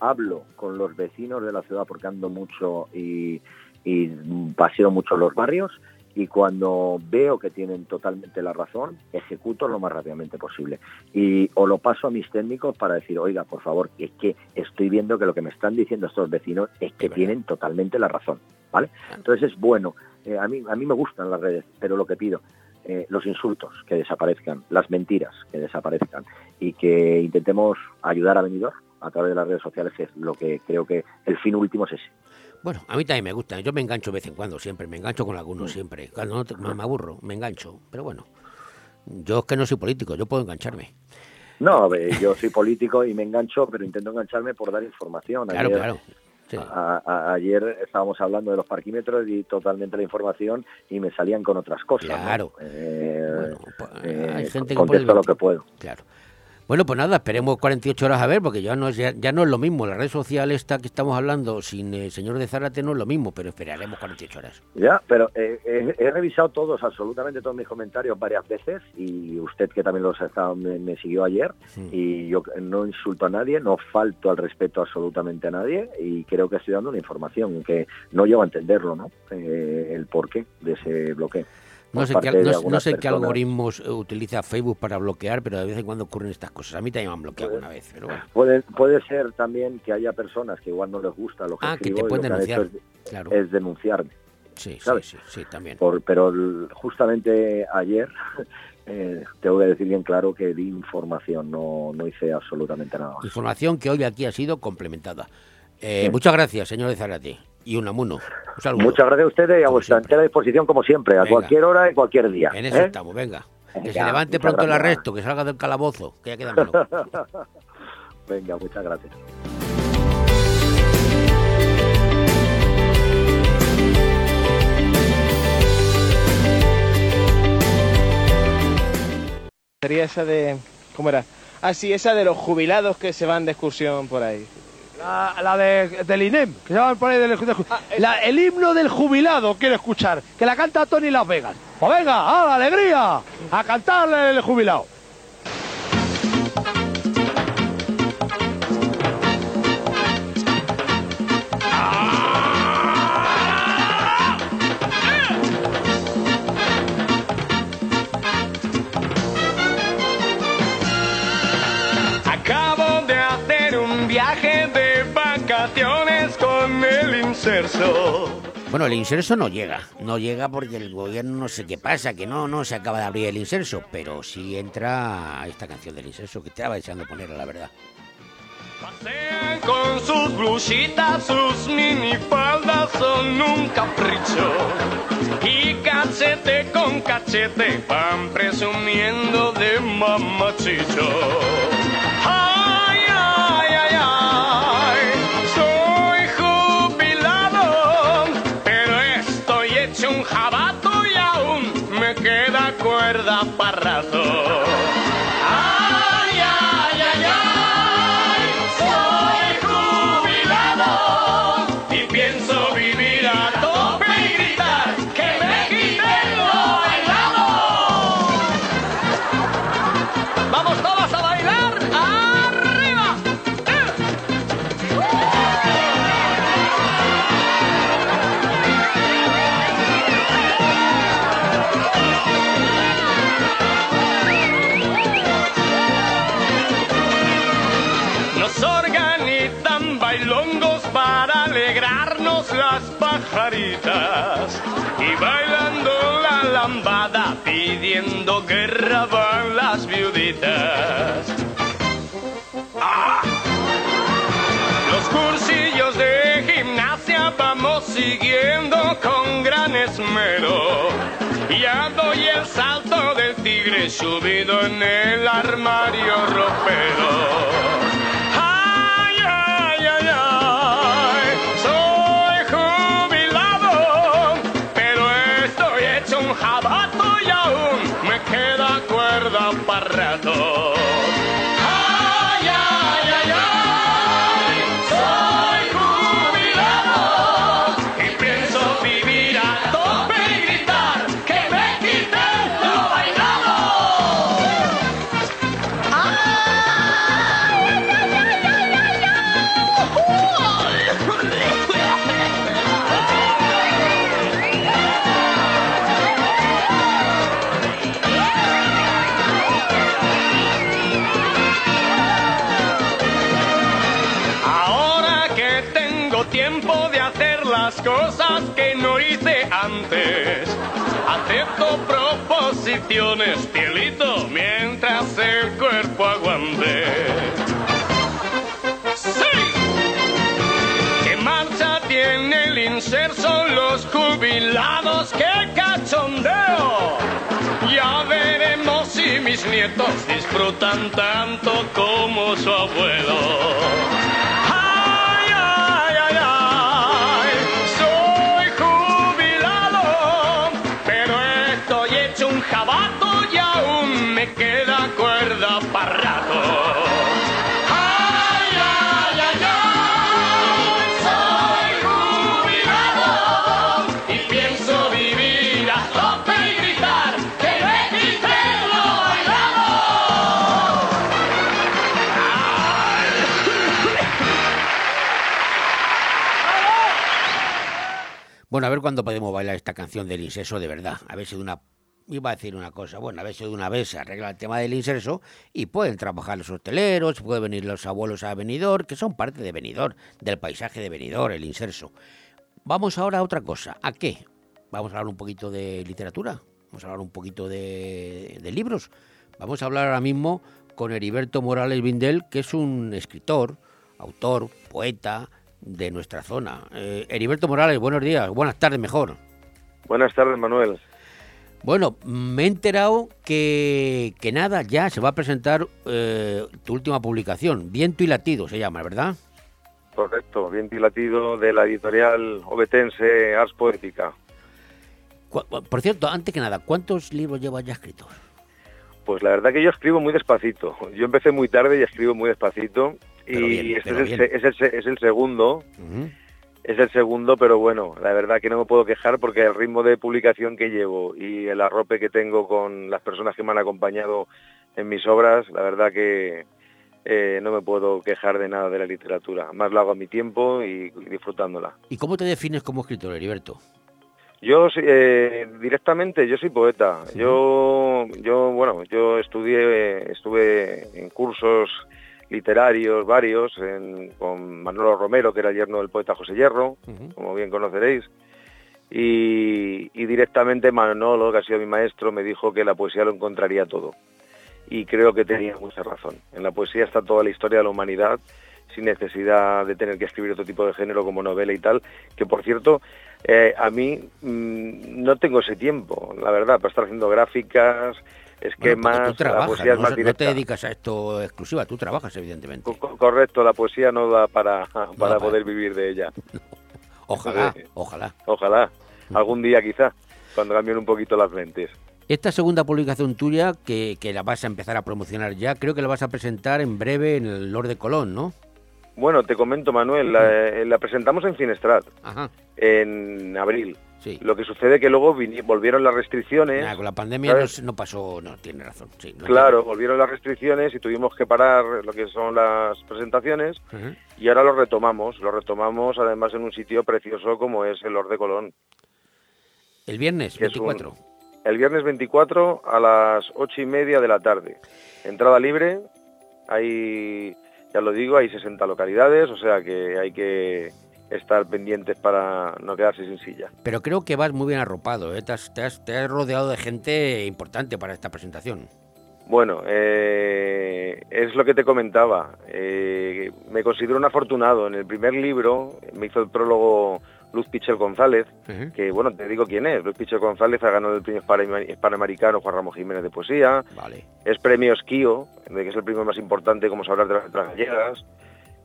hablo con los vecinos de la ciudad porque ando mucho y, y paseo mucho los barrios y cuando veo que tienen totalmente la razón, ejecuto lo más rápidamente posible. Y o lo paso a mis técnicos para decir, oiga, por favor, que es que estoy viendo que lo que me están diciendo estos vecinos es que tienen totalmente la razón, ¿vale? Entonces es bueno. Eh, a, mí, a mí me gustan las redes, pero lo que pido, eh, los insultos que desaparezcan, las mentiras que desaparezcan y que intentemos ayudar a Benidorm a través de las redes sociales, que es lo que creo que el fin último es ese. Bueno, a mí también me gusta. Yo me engancho de vez en cuando, siempre. Me engancho con algunos, siempre. Cuando no me aburro, me engancho. Pero bueno, yo es que no soy político, yo puedo engancharme. No, yo soy político y me engancho, pero intento engancharme por dar información. Claro, Ayer- claro. Sí. a- a- ayer estábamos hablando de los parquímetros y totalmente la información y me salían con otras cosas. ¿no? Claro. Eh, eh, hay gente que contesto lo que puedo. Claro. Bueno, pues nada, esperemos 48 horas a ver, porque ya no es, ya, ya no es lo mismo. La red social esta que estamos hablando sin el señor de Zárate no es lo mismo, pero esperaremos 48 horas. Ya, pero eh, he, he revisado todos, absolutamente todos mis comentarios varias veces y usted que también los ha estado, me, me siguió ayer y yo no insulto a nadie, no falto al respeto absolutamente a nadie y creo que estoy dando una información que no llevo a entenderlo, ¿no? Eh, el porqué de ese bloqueo. No sé, qué, no, sé qué algoritmos eh, utiliza Facebook para bloquear, pero de vez en cuando ocurren estas cosas. A mí también me han bloqueado una vez, pero bueno. Puede, puede ser también que haya personas que igual no les gusta lo que Ah, que te y lo pueden que denunciar, es, claro. es denunciarme. Sí, sí, ¿sabes? sí, sí, también. Por- pero el- justamente ayer eh, tengo que decir bien claro que di información, no, no hice absolutamente nada. más. Información que hoy aquí ha sido complementada. Eh, Sí. Muchas gracias, señor de Zárate. Y un amuno. Un saludo. Muchas gracias a ustedes y a vuestra entera disposición, como siempre, a Venga. cualquier hora y cualquier día. En eso ¿eh? estamos, venga. Que se levante pronto el arresto, que salga del calabozo, que ya queda menos. Venga, muchas gracias. Sería esa de... ¿Cómo era? Ah, sí, esa de los jubilados que se van de excursión por ahí. La, la de, del INEM, que se llama por ahí del, del- la- el himno del jubilado quiero escuchar, que la canta Tony Las Vegas. Pues venga, ¡a la alegría! A cantarle el jubilado. Inserso. Bueno, el inserso no llega. No llega porque el gobierno no sé qué pasa, que no, no se acaba de abrir el inserso. Pero sí entra esta canción del inserso, que estaba deseando ponerla, la verdad. Con sus blusitas, sus minifaldas son un capricho. Y cachete con cachete van presumiendo de mamachicho. Ay, ay, ay, ay, queda cuerda lambada pidiendo guerra van las viuditas. ¡Ah! Los cursillos de gimnasia vamos siguiendo con gran esmero. Ya doy el salto del tigre subido en el armario ropero. Proposiciones, pielito, mientras el cuerpo aguante. ¡Sí! ¿Qué marcha tiene el inserso los jubilados? ¡Qué cachondeo! Ya veremos si mis nietos disfrutan tanto como su abuelo. Ver cuándo podemos bailar esta canción del inserso de verdad. A ver si de una. Iba a decir una cosa, bueno, a ver si de una vez se arregla el tema del inserso y pueden trabajar los hosteleros, pueden venir los abuelos a Benidorm, que son parte de Benidorm, del paisaje de Benidorm, el inserso. Vamos ahora a otra cosa. ¿A qué? Vamos a hablar un poquito de literatura, vamos a hablar un poquito de, de libros. Vamos a hablar ahora mismo con Heriberto Morales Vindel, que es un escritor, autor, poeta, de nuestra zona. Eh, Heriberto Morales, buenos días, buenas tardes mejor. Buenas tardes, Manuel. Bueno, me he enterado que, que nada, ya se va a presentar eh, tu última publicación, Viento y Latido se llama, ¿verdad? Correcto, Viento y Latido de la editorial obetense Ars Poética. Por cierto, antes que nada, ¿cuántos libros llevas ya escritos? Pues la verdad que yo escribo muy despacito. Yo empecé muy tarde y escribo muy despacito. Pero y este pero es el, bien. es, el, es el segundo. Es el segundo, pero bueno, la verdad que no me puedo quejar porque el ritmo de publicación que llevo y el arrope que tengo con las personas que me han acompañado en mis obras, la verdad que eh, no me puedo quejar de nada de la literatura. Más lo hago a mi tiempo y, disfrutándola. ¿Y cómo te defines como escritor, Heriberto? Yo eh, directamente, yo soy poeta. Yo, yo, bueno, yo estudié, estuve en cursos literarios varios en- con Manolo Romero, que era el yerno del poeta José Hierro, como bien conoceréis. Y, y directamente Manolo, que ha sido mi maestro, me dijo que la poesía lo encontraría todo. Y creo que tenía mucha razón. En la poesía está toda la historia de la humanidad, sin necesidad de tener que escribir otro tipo de género como novela y tal, que por cierto, eh, a mí mm, no tengo ese tiempo, la verdad, para estar haciendo gráficas, Bueno, esquemas, porque tú la poesía es no, más no te dedicas a esto exclusiva, tú trabajas, evidentemente. Co- Correcto, la poesía no da para, para para- poder vivir de ella. Ojalá, Entonces, ojalá. Ojalá, algún día quizá, cuando cambien un poquito las mentes. Esta segunda publicación tuya, que, que la vas a empezar a promocionar ya, creo que la vas a presentar en breve en el Lord de Colón, ¿no? Bueno, te comento, Manuel, la, eh, la presentamos en Finestrat, Ajá. en abril. Sí. Lo que sucede que luego volvieron las restricciones. Nah, con la pandemia no, pasó, no, tiene razón. Sí, no Claro, volvieron las restricciones y tuvimos que parar lo que son las presentaciones y ahora lo retomamos. Lo retomamos además en un sitio precioso como es el Lord de Colón. El viernes que es un- 24. el viernes 24 a las ocho y media de la tarde. Entrada libre, hay, ya lo digo, hay 60 localidades, o sea que hay que estar pendientes para no quedarse sin silla. Pero creo que vas muy bien arropado, ¿eh? te, has, te has- te has rodeado de gente importante para esta presentación. Bueno, eh, es lo que te comentaba. Eh, me considero un afortunado. En el primer libro me hizo el prólogo Luz Pichel González, que bueno, te digo quién es. Luz Pichel González ha ganado el premio hispano- hispanoamericano Juan Ramos Jiménez de Poesía. Vale. Es premio Esquío, de que es el premio más importante, como sabrás, de las letras gallegas.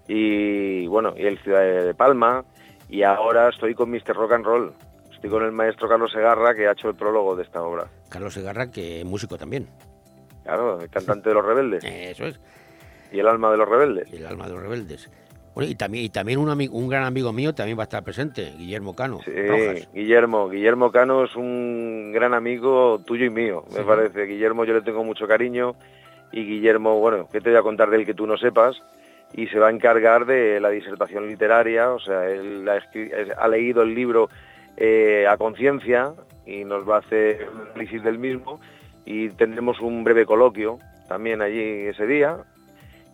Y bueno, y el Ciudad de Palma. Y ahora estoy con Mr. Rock and Roll. Estoy con el maestro Carlos Segarra, que ha hecho el prólogo de esta obra. Carlos Segarra, que es músico también. Claro, el cantante de los rebeldes. Eso es. Y el alma de los rebeldes. Y el alma de los rebeldes. Bueno, y también, y también un, ami- un gran amigo mío también va a estar presente, Guillermo Cano. Sí, Rojas. Guillermo. Guillermo Cano es un gran amigo tuyo y mío, me parece. Guillermo yo le tengo mucho cariño y Guillermo, bueno, ¿qué te voy a contar de él que tú no sepas? Y se va a encargar de la disertación literaria, o sea, él ha, leído el libro eh, a conciencia y nos va a hacer un análisis del mismo y tendremos un breve coloquio también allí ese día.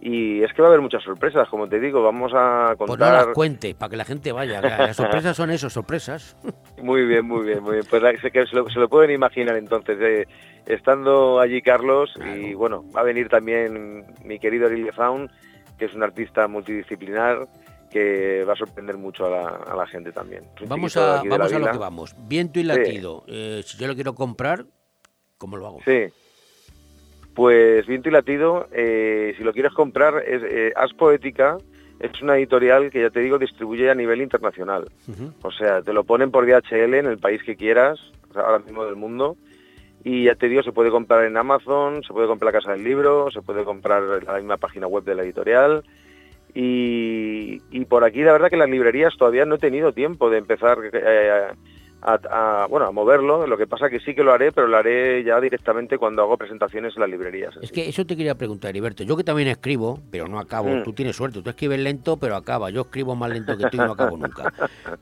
Y es que va a haber muchas sorpresas, como te digo, vamos a Pues contar... no las cuentes, para que la gente vaya. Las sorpresas son eso, sorpresas. Muy bien, muy bien, muy bien. Pues se, que se lo, se lo pueden imaginar entonces. eh, estando allí Carlos y bueno, va a venir también mi querido Lille Faun, que es un artista multidisciplinar que va a sorprender mucho a la, a la gente también. Vamos a, vamos a lo que vamos. Viento y Sí. latido. Eh, si yo lo quiero comprar, ¿cómo lo hago? Sí. Pues Viento y Latido, eh, si lo quieres comprar, es eh, As Poética, es una editorial que ya te digo distribuye a nivel internacional. O sea, te lo ponen por DHL en el país que quieras, o sea, ahora mismo del mundo. Y ya te digo, se puede comprar en Amazon, se puede comprar en Casa del Libro, se puede comprar en la misma página web de la editorial. Y, y por aquí, la verdad que las librerías todavía no he tenido tiempo de empezar eh, a, a- bueno, a moverlo. Lo que pasa que sí que lo haré, pero lo haré ya directamente cuando hago presentaciones en las librerías. Es que eso te quería preguntar, Heriberto. Yo que también escribo, pero no acabo. Mm. Tú tienes suerte, tú escribes lento, pero acaba. Yo escribo más lento que tú y no acabo nunca.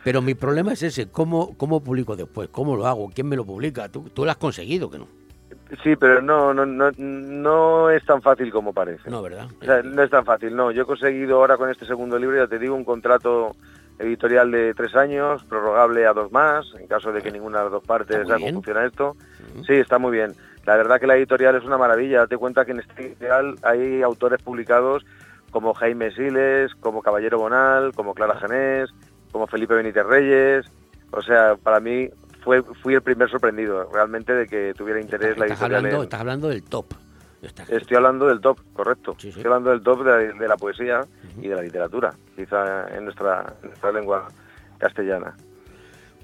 Pero mi problema es ese, ¿cómo, cómo publico después? ¿Cómo lo hago? ¿Quién me lo publica? ¿Tú, tú lo has conseguido, que no? Sí, pero no, no, no, no es tan fácil como parece. No, ¿verdad? O sea, no es tan fácil, no. Yo he conseguido ahora con este segundo libro, ya te digo, un contrato editorial de tres años, prorrogable a dos más, en caso de que ninguna de las dos partes vea cómo funciona esto. Sí, está muy bien. La verdad que la editorial es una maravilla. Date cuenta que en este editorial hay autores publicados como Jaime Siles, como Caballero Bonal, como Clara Genés, como Felipe Benítez Reyes. O sea, para mí fue, fui el primer sorprendido realmente de que tuviera interés la Estás editorial. hablando, en- estás hablando del top. Estoy hablando del top, correcto. Estoy hablando del top de, de la poesía y de la literatura, quizá en nuestra, en nuestra lengua castellana.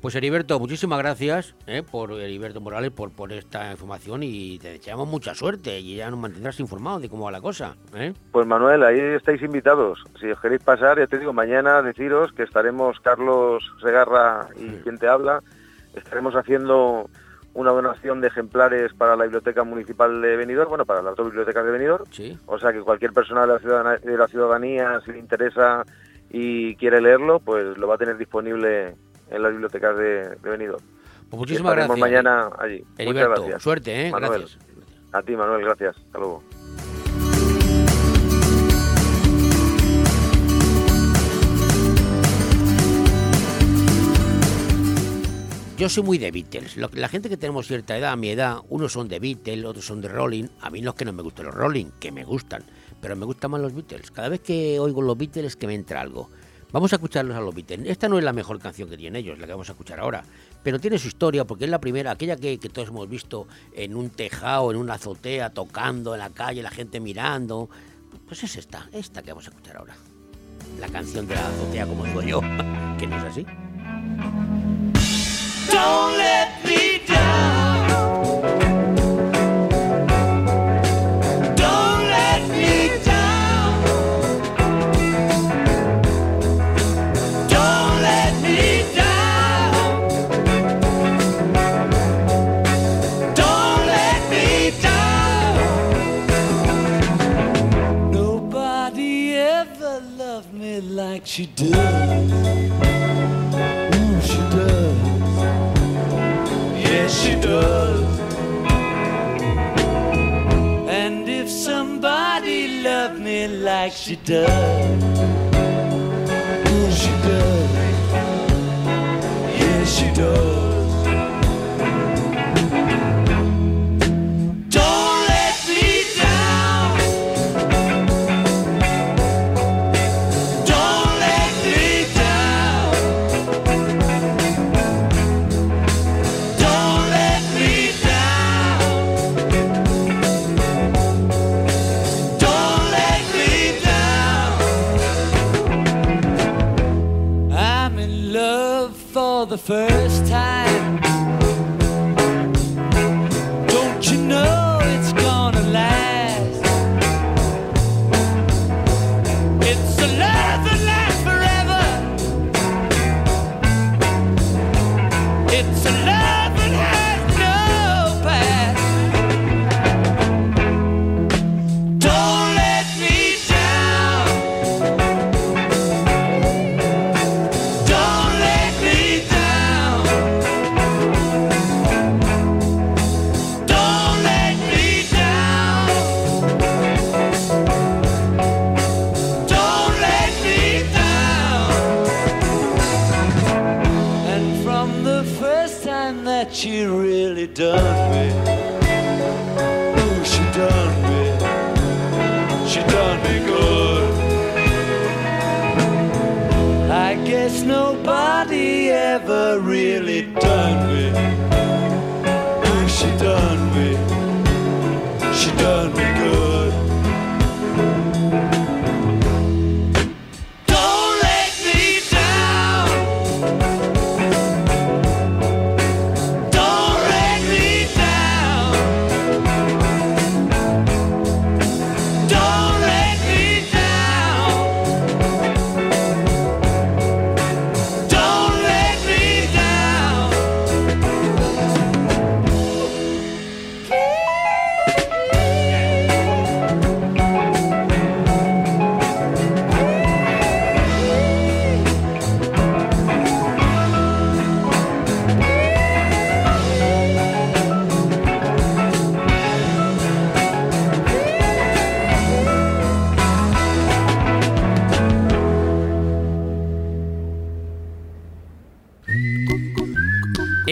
Pues Heriberto, muchísimas gracias eh, por Heriberto Morales por, por esta información y te deseamos mucha suerte y ya nos mantendrás informados de cómo va la cosa. ¿eh? Pues Manuel, ahí estáis invitados. Si os queréis pasar, ya te digo, mañana deciros que estaremos Carlos Segarra y quien te habla, estaremos haciendo una donación de ejemplares para la Biblioteca Municipal de Benidorm, bueno, para las dos bibliotecas de Benidorm. Sí. O sea que cualquier persona de la, ciudadana- de la ciudadanía, si le interesa y quiere leerlo, pues lo va a tener disponible en las bibliotecas de, de Benidorm. Pues muchísimas gracias. mañana allí. Muchas gracias. suerte, ¿eh? Manuel. Gracias. A ti, Manuel, gracias. Hasta luego. Yo soy muy de Beatles. La gente que tenemos cierta edad, a mi edad, unos son de Beatles, otros son de Rolling. A mí no es que no me gusten los Rolling, que me gustan, pero me gustan más los Beatles. Cada vez que oigo los Beatles es que me entra algo. Vamos a escucharlos a los Beatles. Esta no es la mejor canción que tienen ellos, la que vamos a escuchar ahora, pero tiene su historia porque es la primera, aquella que, que todos hemos visto en un tejado, en una azotea, tocando en la calle, la gente mirando. Pues es esta, esta que vamos a escuchar ahora. La canción de la azotea, como digo yo, que no es así. She does. Like she does, ooh, she does. Yes, she does. First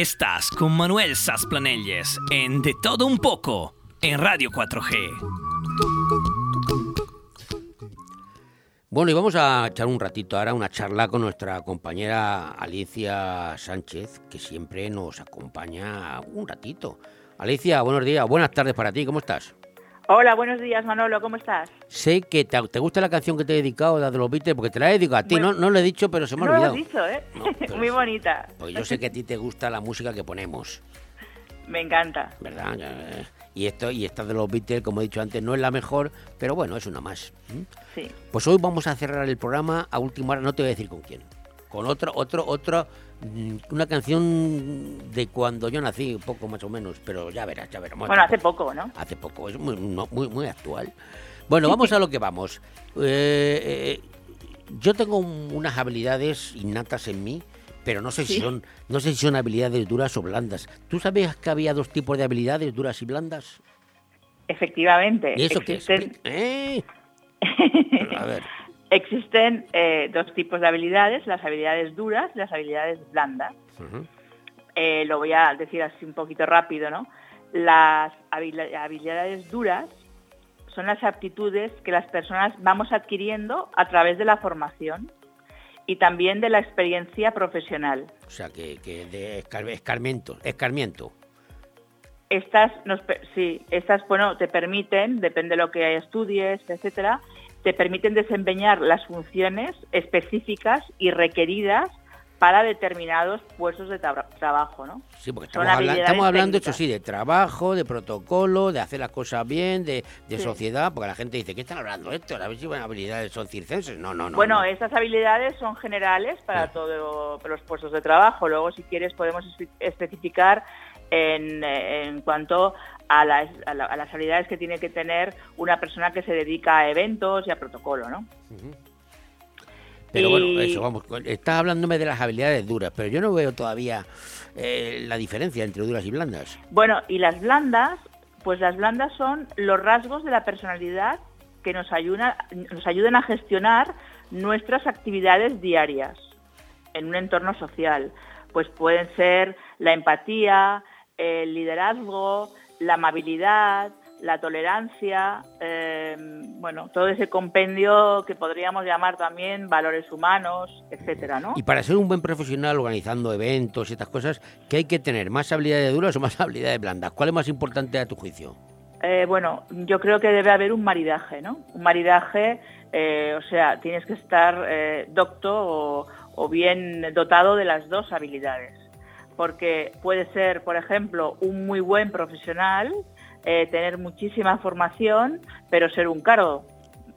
Estás con Manuel Sasplanelles en De Todo Un Poco en Radio 4G. Bueno, y vamos a echar un ratito ahora una charla con nuestra compañera Alicia Sánchez, que siempre nos acompaña un ratito. Alicia, buenos días, buenas tardes para ti, ¿cómo estás? Hola, buenos días Manolo, ¿cómo estás? Sé que te, te gusta la canción que te he dedicado, la de los Beatles, porque te la he dedicado a ti, no, no lo he dicho, pero se me ha No lo has olvidado. dicho, ¿eh? Muy bonita. Pues yo sé que a ti te gusta la música que ponemos, Me encanta. ¿verdad? Eh, Y esto y esta de los Beatles, como he dicho antes, no es la mejor, pero bueno, es una más. Sí. Pues hoy vamos a cerrar el programa a última hora, no te voy a decir con quién. Con otro, otro, otro, una canción de cuando yo nací, un poco más o menos, pero ya verás, ya veremos. Bueno, hace poco, ¿no? Hace poco, es muy, muy, muy actual. Bueno, vamos a lo que vamos. Eh, eh, yo tengo un- unas habilidades innatas en mí, pero no sé si son, no sé si son habilidades duras o blandas. ¿Tú sabías que había dos tipos de habilidades, duras y blandas? Efectivamente. ¿Y eso qué es? ¿Eh? A ver. Existen eh, dos tipos de habilidades, las habilidades duras y las habilidades blandas. Eh, lo voy a decir así un poquito rápido, ¿no? Las habilidades duras son las aptitudes que las personas vamos adquiriendo a través de la formación y también de la experiencia profesional. O sea, que, que de escar- escarmiento, escarmiento. Estas, nos, sí, estas, bueno, te permiten, depende de lo que estudies, etcétera, te permiten desempeñar las funciones específicas y requeridas para determinados puestos de tra- trabajo, ¿no? Sí, porque estamos, habla- habilidades estamos hablando, eso técnicas. sí, de trabajo, de protocolo, de hacer las cosas bien, de, de Sí. sociedad, porque la gente dice, ¿qué están hablando esto? A ver si buenas habilidades son circenses. No, no, no. bueno, no. estas habilidades son generales para todos los puestos de trabajo. Luego, si quieres, podemos espe- especificar en, en cuanto a las, a la- a las habilidades que tiene que tener una persona que se dedica a eventos y a protocolo, ¿no? Pero bueno, eso, vamos, estás hablándome de las habilidades duras, pero yo no veo todavía eh, la diferencia entre duras y blandas. Bueno, y las blandas, pues las blandas son los rasgos de la personalidad que nos, ayuda, nos ayudan a gestionar nuestras actividades diarias en un entorno social. Pues pueden ser la empatía, el liderazgo, la amabilidad, la tolerancia, eh, bueno, todo ese compendio que podríamos llamar también valores humanos, etcétera, ¿no? Y para ser un buen profesional organizando eventos y estas cosas, ¿qué hay que tener? ¿Más habilidades duras o más habilidades blandas? ¿Cuál es más importante a tu juicio? Eh, bueno, yo creo que debe haber un maridaje, ¿no? Un maridaje, eh, o sea, tienes que estar eh, docto o, o bien dotado de las dos habilidades. Porque puede ser, por ejemplo, un muy buen profesional, eh, tener muchísima formación, pero ser un cargo.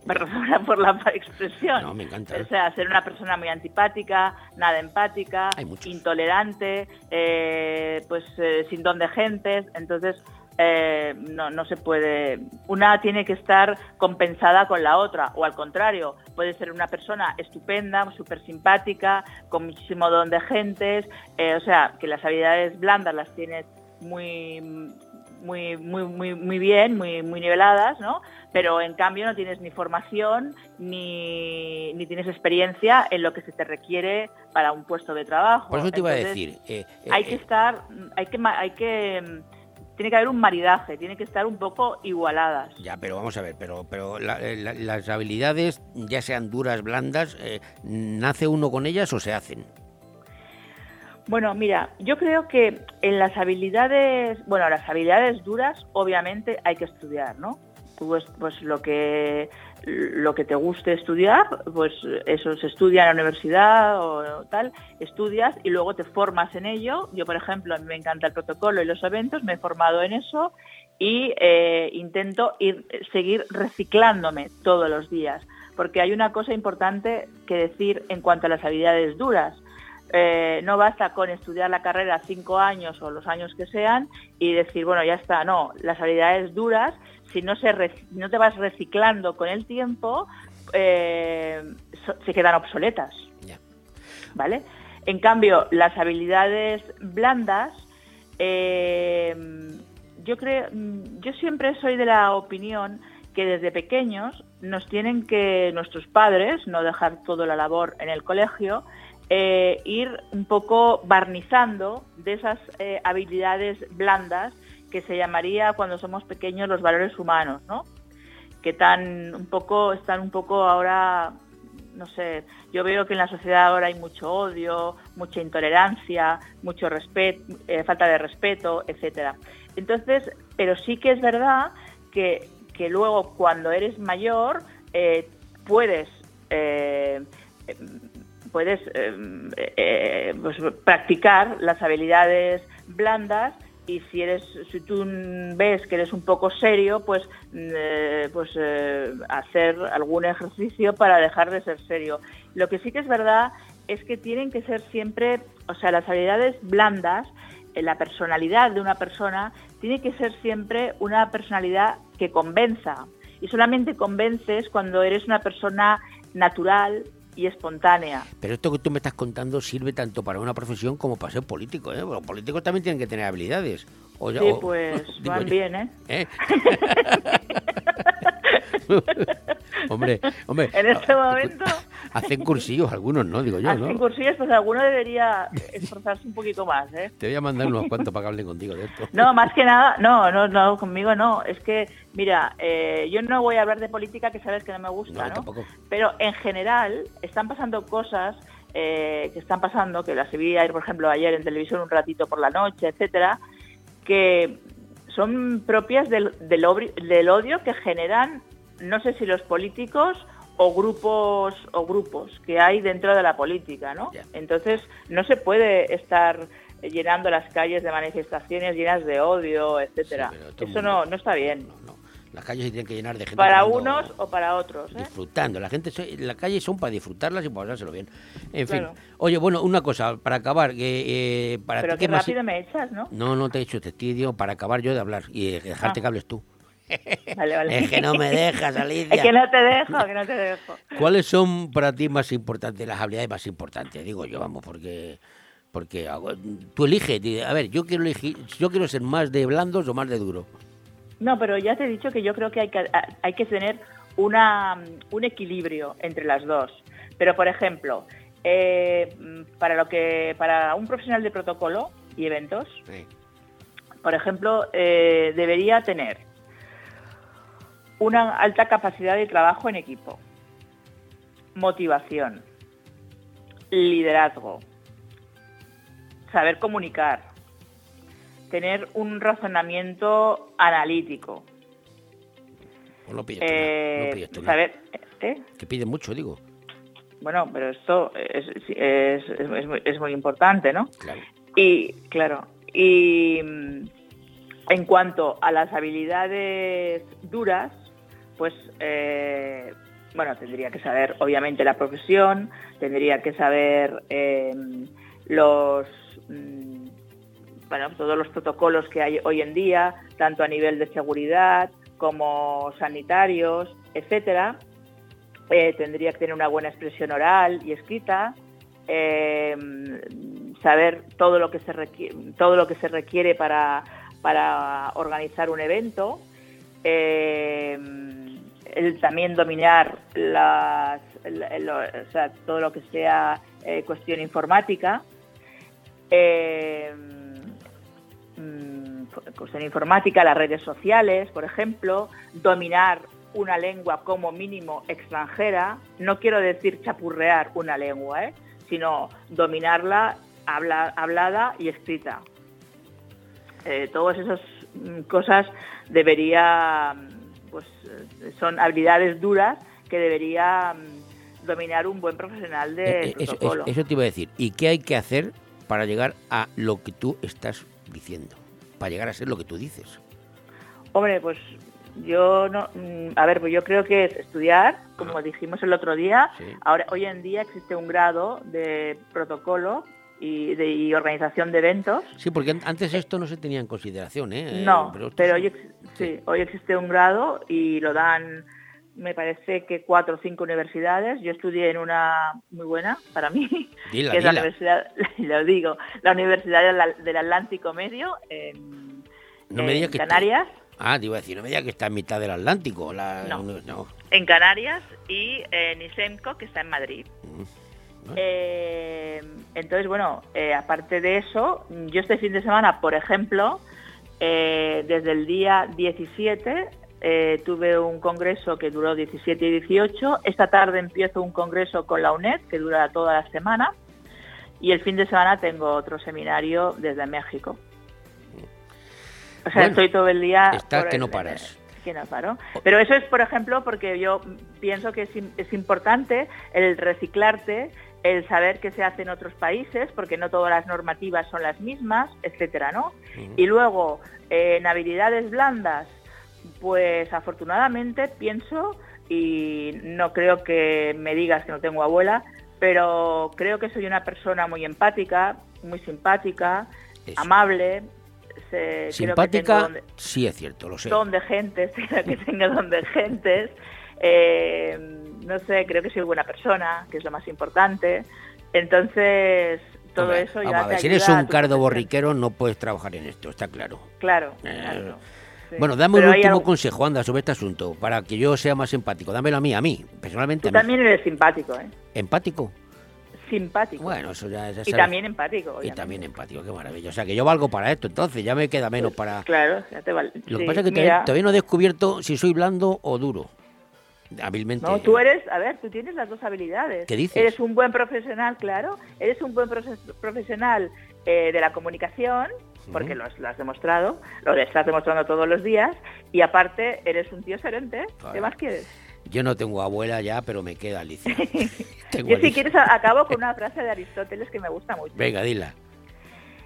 Perdona por la expresión. No, me encanta. O sea, ser una persona muy antipática, nada empática, intolerante, eh, pues eh, sin don de gentes. Entonces, eh, no, no se puede. Una tiene que estar compensada con la otra, o al contrario, puede ser una persona estupenda, súper simpática, con muchísimo don de gentes. eh, o sea, que las habilidades blandas las tienes muy muy muy muy muy bien, muy muy niveladas, ¿no? Pero en cambio no tienes ni formación ni, ni tienes experiencia en lo que se te requiere para un puesto de trabajo. Por eso te iba a decir. eh, hay que estar, hay que hay que tiene que haber un maridaje, tiene que estar un poco igualadas. Ya, pero vamos a ver, pero, pero la- eh, la- las habilidades, ya sean duras, blandas, eh, ¿nace uno con ellas o se hacen? Bueno, mira, yo creo que en las habilidades, bueno, las habilidades duras, obviamente hay que estudiar, ¿no? Pues, pues lo que lo que te guste estudiar, pues eso se estudia en la universidad o tal, estudias y luego te formas en ello. Yo, por ejemplo, a mí me encanta el protocolo y los eventos, me he formado en eso y eh, intento ir seguir reciclándome todos los días, porque hay una cosa importante que decir en cuanto a las habilidades duras. Eh, no basta con estudiar la carrera cinco años o los años que sean y decir, bueno, ya está. No, las habilidades duras, si no, se no te vas reciclando con el tiempo, eh, so- se quedan obsoletas. ¿Vale? En cambio, las habilidades blandas, eh, yo creo, mm, yo siempre soy de la opinión que desde pequeños nos tienen que nuestros padres no dejar toda la labor en el colegio eh, ir un poco barnizando de esas eh, habilidades blandas que se llamaría cuando somos pequeños los valores humanos, ¿no? Que tan un poco están un poco ahora no sé, yo veo que en la sociedad ahora hay mucho odio, mucha intolerancia, mucho respeto, eh, falta de respeto, etcétera. Entonces, pero sí que es verdad que, que luego cuando eres mayor eh, puedes eh, puedes eh, eh, pues, practicar las habilidades blandas y si eres si tú ves que eres un poco serio pues eh, pues eh, hacer algún ejercicio para dejar de ser serio. Lo que sí que es verdad es que tienen que ser siempre o sea las habilidades blandas eh, la personalidad de una persona tiene que ser siempre una personalidad que convenza. Y solamente convences cuando eres una persona natural y espontánea. Pero esto que tú me estás contando sirve tanto para una profesión como para ser político, ¿eh? Los políticos también tienen que tener habilidades. O ya- Sí, o- pues van yo. bien, ¿eh? ¿Eh? hombre, hombre, En este momento hacen cursillos algunos, ¿no? Digo yo, hacen ¿no? cursillos, pues alguno debería esforzarse un poquito más, ¿eh? Te voy a mandar unos cuantos para que hablen contigo de esto. No, más que nada, no, no, no, conmigo no. Es que, mira, eh, yo no voy a hablar de política, que sabes que no me gusta, No. Pero en general están pasando cosas eh, que están pasando, que las vi ayer, por ejemplo, ayer en televisión un ratito por la noche, etcétera, que son propias del, del, del odio que generan, no sé si los políticos o grupos o grupos que hay dentro de la política, ¿no? Entonces no se puede estar llenando las calles de manifestaciones llenas de odio, etcétera. Eso no, no está bien. Las calles se tienen que llenar de gente. Para unos o para otros. ¿eh? disfrutando. La gente, se- la calle son para disfrutarlas y para pasárselo bien. En fin. Oye, bueno, una cosa, para acabar, que eh, para Pero ti qué más- rápido me echas, ¿no? No, no te he hecho te estoy diciendo para acabar yo de hablar y eh, dejarte Ah. que hables tú. Vale, vale. Es que no me dejas, Alicia. Es que no te dejo, que no te dejo. ¿Cuáles son para ti más importantes, las habilidades más importantes? Digo yo, vamos, porque porque tú eliges, a ver, yo quiero elegir, yo quiero ser más de blandos o más de duro. No, pero ya te he dicho que yo creo que hay que, hay que tener una, un equilibrio entre las dos. Pero, por ejemplo, eh, para, lo que, para un profesional de protocolo y eventos, por ejemplo, eh, debería tener una alta capacidad de trabajo en equipo, motivación, liderazgo, saber comunicar, tener un razonamiento analítico, no tú nada, eh, no tú saber... ¿eh? Que pide mucho, digo. Bueno, pero esto es, es, es- es muy, es muy importante, ¿no? Claro. Y, claro, y mm, en cuanto a las habilidades duras, pues, eh, bueno, tendría que saber, obviamente, la profesión, tendría que saber eh, los, mm, bueno, todos los protocolos que hay hoy en día, tanto a nivel de seguridad como sanitarios, etcétera. Eh, tendría que tener una buena expresión oral y escrita, eh, saber todo lo que se requiere, todo lo que se requiere para, para organizar un evento, eh, el también dominar las, todo lo que sea eh, cuestión informática, eh, mm, cuestión informática, las redes sociales, por ejemplo, dominar una lengua como mínimo extranjera, no quiero decir chapurrear una lengua, ¿eh? sino dominarla habla- hablada y escrita. Todas esas mm, cosas debería, pues eh, son habilidades duras que debería mm, dominar un buen profesional de Eh, eh, eso, protocolo. eso- eso te iba a decir. ¿Y qué hay que hacer para llegar a lo que tú estás diciendo? Para llegar a ser lo que tú dices. Hombre, pues yo no, mm, a ver, pues yo creo que es estudiar, como dijimos el otro día. Ahora, hoy en día existe un grado de protocolo y de y organización de eventos. Sí, porque an- antes esto no se tenía en consideración, ¿eh? No, Pero esto pero hoy, sí, hoy existe un grado y lo dan, me parece que cuatro o cinco universidades. Yo estudié en una muy buena para mí, Dila, que es la universidad, lo digo, la Universidad del, Atlántico Medio en, No me digas que Canarias. Ah, te iba a decir, no me digas que está en mitad del Atlántico. La, No. no. en Canarias y en ISEMCO, que está en Madrid. Mm. Eh, entonces, bueno, eh, aparte de eso, yo este fin de semana, por ejemplo, eh, desde el día 17 eh, tuve un congreso que duró 17 y 18. Esta tarde empiezo un congreso con la UNED que dura toda la semana. Y el fin de semana tengo otro seminario desde México. O sea, Bueno, estoy todo el día... Estás que el- no paras. que no paro. Pero eso es, por ejemplo, porque yo pienso que es importante el reciclarte, el saber qué se hace en otros países, porque no todas las normativas son las mismas, etcétera, ¿no? Y luego, eh, en habilidades blandas, pues afortunadamente pienso, y no creo que me digas que no tengo abuela, pero creo que soy una persona muy empática, muy simpática, amable, se- Simpática, donde- sí es cierto, lo sé. don de gentes, que tenga don de gentes. Eh, no sé, creo que soy buena persona, que es lo más importante. Entonces, todo Hombre, eso ya te si eres un cardo borriquero no puedes trabajar en esto, está claro. Claro, Eh, claro. sí. Bueno, dame Pero un último algo- consejo, anda, sobre este asunto, para que yo sea más empático. Dámelo a mí, a mí, personalmente Tú a mí. también eres simpático, ¿eh? ¿Empático? Simpático. Bueno, eso ya, ya y también empático. Y también empático, qué maravilla. O sea, que yo valgo para esto, entonces ya me queda menos para... Claro, ya te vale. Lo que pasa es que todavía, todavía no he descubierto si soy blando o duro. Hábilmente. No, tú eres, a ver, tú tienes las dos habilidades. ¿Qué dices? Eres un buen profesional, claro. Eres un buen profe- profesional eh, de la comunicación, porque lo, has, lo has demostrado, lo estás demostrando todos los días, y aparte eres un tío serente. ¿Qué más quieres? Yo no tengo abuela ya, pero me queda Alicia. Tengo Yo si Alicia. quieres acabo con una frase de Aristóteles que me gusta mucho. Venga, dila.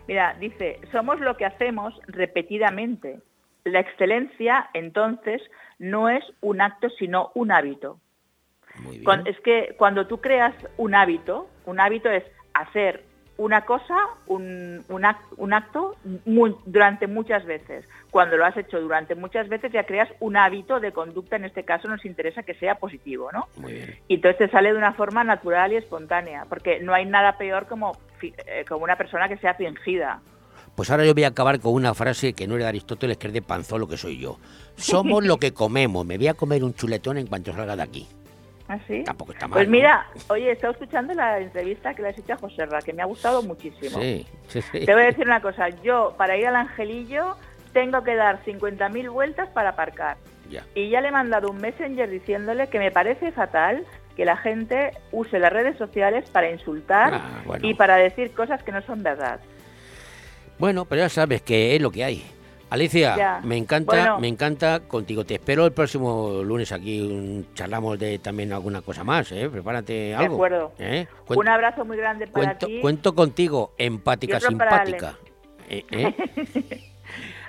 Mira, dice, somos lo que hacemos repetidamente. La excelencia, entonces, no es un acto, sino un hábito. Es que cuando tú creas un hábito, un hábito es hacer una cosa, un, un ac- un acto mu- durante muchas veces. Cuando lo has hecho durante muchas veces ya creas un hábito de conducta, en este caso nos interesa que sea positivo, ¿no? Muy bien. Y entonces te sale de una forma natural y espontánea, porque no hay nada peor como, eh, como una persona que sea fingida. Pues ahora yo voy a acabar con una frase que no era de Aristóteles, que es de Panzolo, que soy yo. Somos lo que comemos. Me voy a comer un chuletón en cuanto salga de aquí. ¿Así? Tampoco está mal. Pues ¿no? mira, oye, he estado escuchando la entrevista que le has hecho a José Ra, que me ha gustado muchísimo. Sí, sí, sí. Te voy a decir una cosa, yo para ir al Angelillo tengo que dar 50.000 vueltas para aparcar. Ya. Y ya le he mandado un messenger diciéndole que me parece fatal que la gente use las redes sociales para insultar Ah, bueno. y para decir cosas que no son verdad. Bueno, pero ya sabes que es lo que hay. Alicia, Ya. me encanta, Bueno. me encanta contigo. Te espero el próximo lunes aquí. un- charlamos de también alguna cosa más, ¿eh? Prepárate algo. acuerdo. ¿eh? Un abrazo muy grande para cuento, ti. cuento contigo, empática, otro simpática. ¿Eh? ¿eh?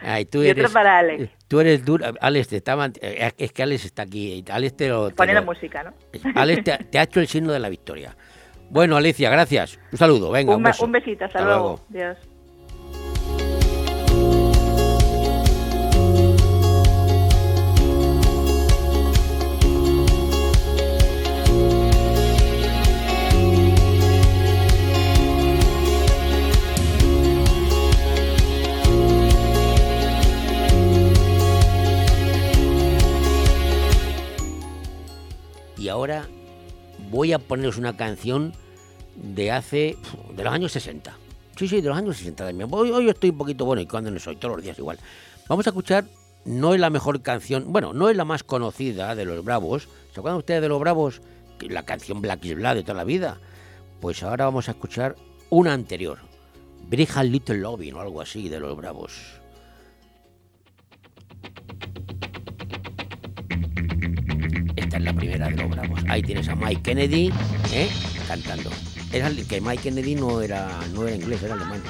Ay, tú Y otro eres, para Alex. Tú eres dura. Alex, te estaba, es que Alex está aquí. Alex te lo, te Poniendo lo- música, ¿no? Alex te, te ha hecho el signo de la victoria. Bueno, Alicia, gracias. Un saludo, venga, un, un, beso. un besito, hasta, Hasta luego. luego. Adiós. Y ahora voy a poneros una canción de hace. de los años 60. Sí, sí, de los años 60 también. Hoy, hoy estoy un poquito bueno y cuando no soy, todos los días igual. Vamos a escuchar, no es la mejor canción, bueno, no es la más conocida de los Bravos. ¿Se acuerdan ustedes de los Bravos? La canción Black is Black de toda la vida. Pues ahora vamos a escuchar una anterior. Brija Little Loving o algo así de los Bravos. Es la primera de los Bravos. Ahí tienes a Mike Kennedy ¿eh? cantando. Era que Mike Kennedy no era, no era inglés, era alemán.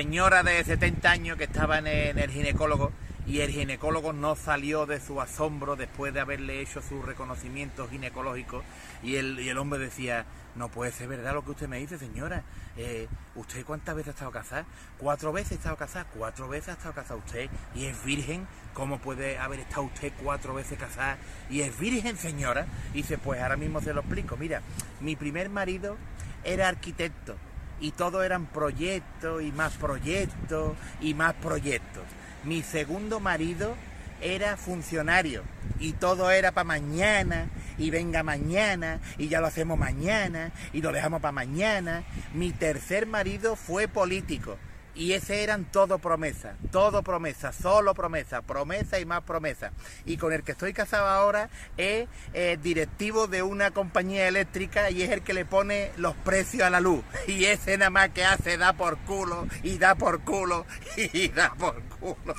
Señora de 70 años que estaba en el, ginecólogo y el ginecólogo no salió de su asombro después de haberle hecho su reconocimiento ginecológico y el, y el hombre decía, no puede ser verdad lo que usted me dice, señora. Eh, ¿Usted cuántas veces ha estado casada? Cuatro veces ha estado casada, cuatro veces ha estado casada usted y es virgen. ¿Cómo puede haber estado usted cuatro veces casada y es virgen, señora? Y dice, pues ahora mismo se lo explico. Mira, mi primer marido era arquitecto y todo eran proyectos y más proyectos y más proyectos. Mi segundo marido era funcionario y todo era para mañana y venga mañana y ya lo hacemos mañana y lo dejamos para mañana. Mi tercer marido fue político y ese eran todo promesas, todo promesas, solo promesas, promesa y más promesas. Y con el que estoy casado ahora es eh, directivo de una compañía eléctrica y es el que le pone los precios a la luz. Y ese nada más que hace da por culo y da por culo y da por culo.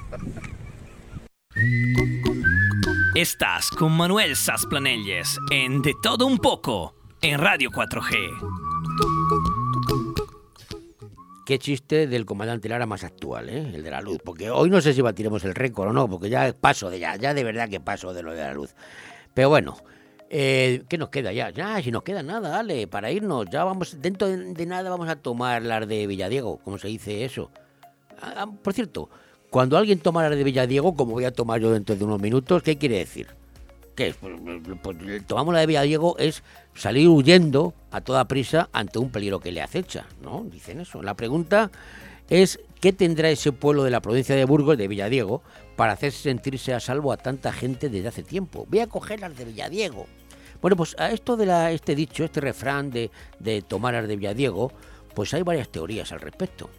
Estás con Manuel Sasplanelles en De Todo Un Poco en Radio 4G. Qué chiste del comandante Lara más actual, ¿eh? el de la luz. Porque hoy no sé si batiremos el récord o no, porque ya paso de ya, ya de verdad que paso de lo de la luz. Pero bueno, eh, ¿qué nos queda ya? Ya, si nos queda nada, dale, para irnos. Ya vamos, dentro de, nada vamos a tomar las de Villadiego, ¿cómo se dice eso? Ah, ah, por cierto, cuando alguien toma las de Villadiego, como voy a tomar yo dentro de unos minutos, ¿qué quiere decir? ¿Qué? Pues, tomamos la de Villadiego es salir huyendo a toda prisa ante un peligro que le acecha, ¿no? Dicen eso. La pregunta es qué tendrá ese pueblo de la provincia de Burgos, de Villadiego, para hacerse sentirse a salvo a tanta gente desde hace tiempo. Voy a coger las de Villadiego. Bueno, pues a esto de este dicho, este refrán de, de tomar las de Villadiego, pues hay varias teorías al respecto.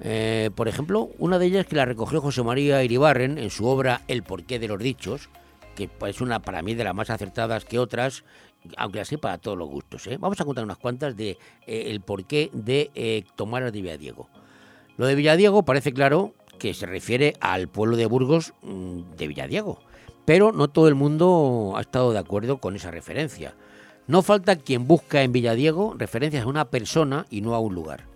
Eh, por ejemplo, una de ellas que la recogió José María Iribarren en su obra El porqué de los dichos, que es una para mí de las más acertadas que otras, aunque así para todos los gustos. ¿eh? Vamos a contar unas cuantas de eh, el porqué de eh, tomar de Villadiego. Lo de Villadiego parece claro que se refiere al pueblo de Burgos mm, de Villadiego, pero no todo el mundo ha estado de acuerdo con esa referencia. No falta quien busca en Villadiego referencias a una persona y no a un lugar.